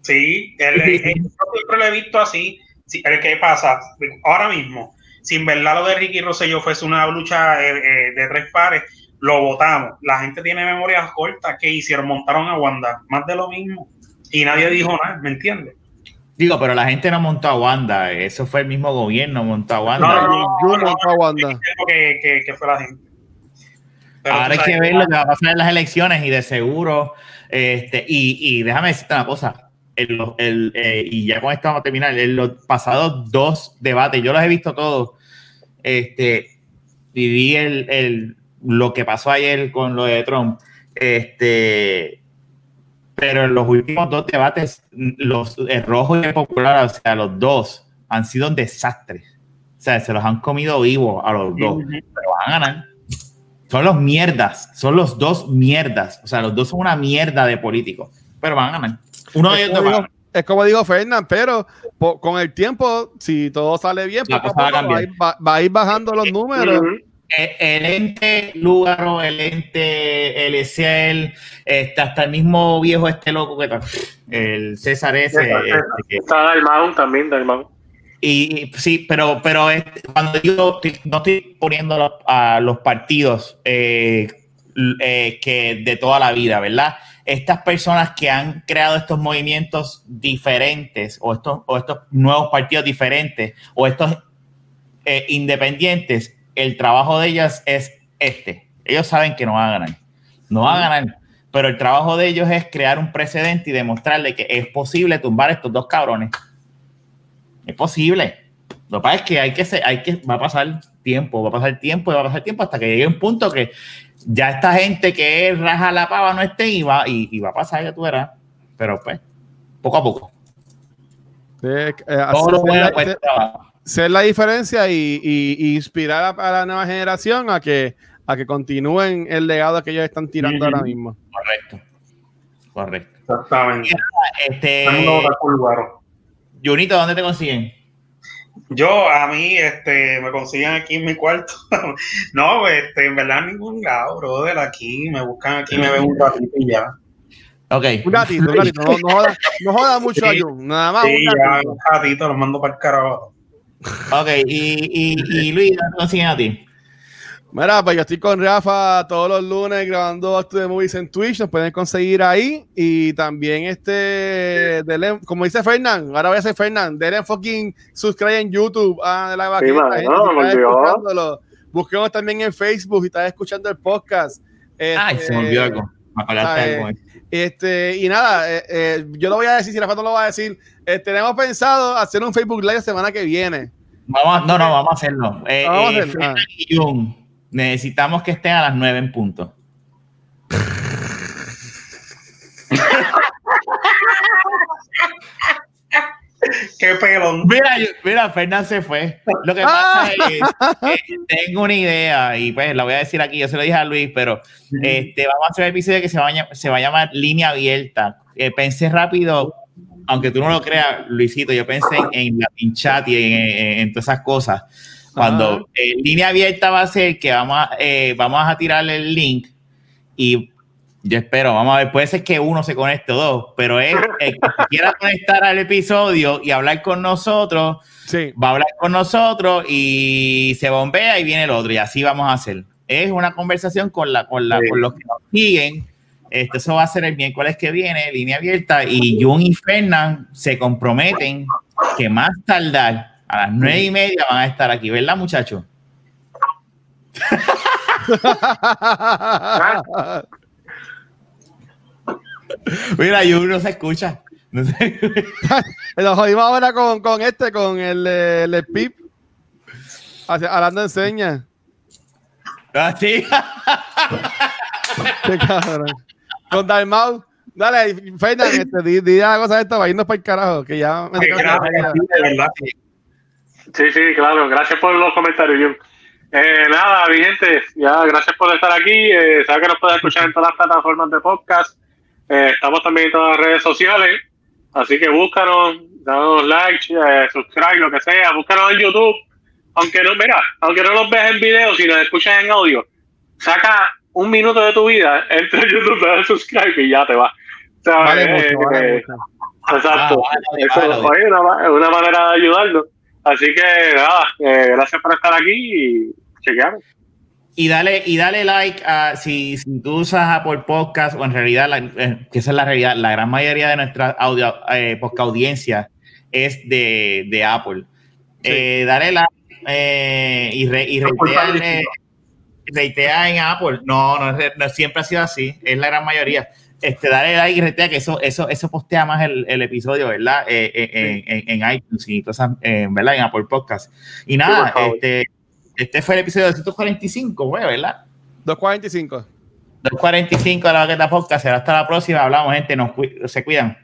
Sí, el, siempre lo he visto así. el ¿Qué pasa? Ahora mismo, sin verdad lo de Ricky Rosselló fuese una lucha eh, eh, de tres pares, lo votamos. La gente tiene memorias cortas. que hicieron? Montaron a Wanda. Más de lo mismo. Y nadie dijo nada, ¿me entiendes? Digo, pero la gente no montó a Wanda. Eso fue el mismo gobierno montó a Wanda. No, no, yo montó a Wanda. Que, que, fue la gente. Ahora hay que ver lo que va a pasar en las elecciones y de seguro. Este, y, y déjame decirte una cosa. El, el, eh, y ya con esto vamos a terminar. En los pasados dos debates, yo los he visto todos. Este, viví el, el, lo que pasó ayer con lo de Trump. Este, pero en los últimos dos debates, los el rojo y el popular, o sea, los dos han sido un desastre. O sea, se los han comido vivos a los dos, pero van a ganar. Son los mierdas, son los dos mierdas. O sea, los dos son una mierda de políticos, pero van a ganar. Uno de ellos es como digo Fernán, pero con el tiempo, si todo sale bien, va, a ir, bajando los números el ente Lugaro, el ente el Excel, este, hasta el mismo viejo este loco que está, el César ese. Este, está Dalmau también, Dalmau. Y, sí, pero, pero cuando yo no estoy poniendo a los partidos eh, eh, que de toda la vida, ¿verdad? Estas personas que han creado estos movimientos diferentes o estos, o estos nuevos partidos diferentes o estos eh, independientes el trabajo de ellas es este. Ellos saben que no van a ganar. No van a ganar. Pero el trabajo de ellos es crear un precedente y demostrarle que es posible tumbar a estos dos cabrones. Es posible. Lo que pasa es que hay que, hay que, va a pasar tiempo, va a pasar tiempo y va a pasar tiempo hasta que llegue un punto que ya esta gente que es raja la pava no esté y va, y, va a pasar, ya tú verás. Pero pues, poco a poco. Eh, Todo lo bueno pues, ser la diferencia y, inspirar a, la nueva generación a que, a que continúen el legado que ellos están tirando ahora mismo. Correcto. Correcto. Exactamente. Este, Junito, ¿dónde te consiguen? Yo, a mí, este, me consiguen aquí en mi cuarto. [LAUGHS] no, este, en verdad, ningún lado, brother. Aquí me buscan, aquí me ven un ratito y ya. Ok. Un gatito, un gatito. No, joda, no joda mucho a Jun. Nada más. Sí, un gatito. un gatito, lo mando para el carajo. Ok, y, y, Luis, ¿dónde consiguen a ti? Mira, pues yo estoy con Rafa todos los lunes grabando Studio Movies en Twitch, nos pueden conseguir ahí. Y también este, como dice Fernán, ahora voy a hacer Fernán, denle fucking subscribe en YouTube a la vaquita. Busquemos también en Facebook y estás escuchando el podcast. Ay, se me olvidó algo. Este, y nada, eh, eh, yo lo voy a decir, si Rafa no lo va a decir, eh, tenemos pensado hacer un Facebook Live la semana que viene. Vamos, no, no, vamos a hacerlo. Ah. necesitamos que estén a las 9 en punto. Qué pelón. Mira, mira, Fernán se fue. Lo que pasa es que tengo una idea y pues la voy a decir aquí. Yo se lo dije a Luis, pero este, vamos a hacer un episodio que se va a, se va a llamar Línea Abierta. Eh, pensé rápido, aunque tú no lo creas, Luisito, yo pensé en, la Chat y en, todas esas cosas. Cuando eh, línea abierta va a ser que vamos a, eh, vamos a tirarle el link y yo espero, vamos a ver, puede ser que uno se conecte o dos, pero es el que [LAUGHS] quiera conectar al episodio y hablar con nosotros, va a hablar con nosotros y se bombea y viene el otro y así vamos a hacer. Es una conversación con, la, con, la, con los que nos siguen. Este, eso va a ser el miércoles que viene, línea abierta, y Jun y Fernán se comprometen que más tardar a las nueve y media van a estar aquí, ¿verdad, muchachos? [LAUGHS] Mira, Yu no se escucha. No se [LAUGHS] Nos jodimos ahora con, con, este, con el, el, Pip. Hablando en señas. Ah, sí. [LAUGHS] Qué cabrón. Con Dalmau. Dale, Fernan, [LAUGHS] este, di, di la cosa esta para irnos para el carajo, que ya me Sí, sí, claro. Gracias por los comentarios, Eh, nada, mi gente, ya gracias por estar aquí. Eh, sabes que nos puedes escuchar en todas las plataformas de podcast Eh, estamos también en todas las redes sociales, así que búscanos, danos like, eh, subscribe, lo que sea, búscanos en YouTube. Aunque no, mira, aunque no nos veas en video, si nos escuchas en audio, saca un minuto de tu vida, [LAUGHS] entra en YouTube, dale subscribe y ya te va. O sea, Vale eh, mucho, vale eh, mucho. Exacto. Ah, vale, Eso vale. oye, una, ma- una manera de ayudarnos. Así que nada, eh, gracias por estar aquí y chequeamos. Y dale, y dale like a si, si tú usas Apple Podcast, o en realidad, la- eh, que esa es la realidad, la gran mayoría de nuestra audio, eh, podcast audiencia es de, de Apple. Eh, dale like eh, y, re, y reitea, en, Apple. No, no, no siempre ha sido así, es la gran mayoría. Este, dale like y reitea que eso, eso, eso postea más el, el episodio, ¿verdad? Eh, eh, en, en, en iTunes y cosas, eh, ¿verdad? En Apple Podcast. Y nada, este, este fue el episodio 245, güey, ¿verdad? 245. 245 de la Baqueta Podcast. Será hasta la próxima. Hablamos, gente. Nos, cu- se cuidan.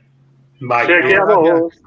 Bye. Chequeamos.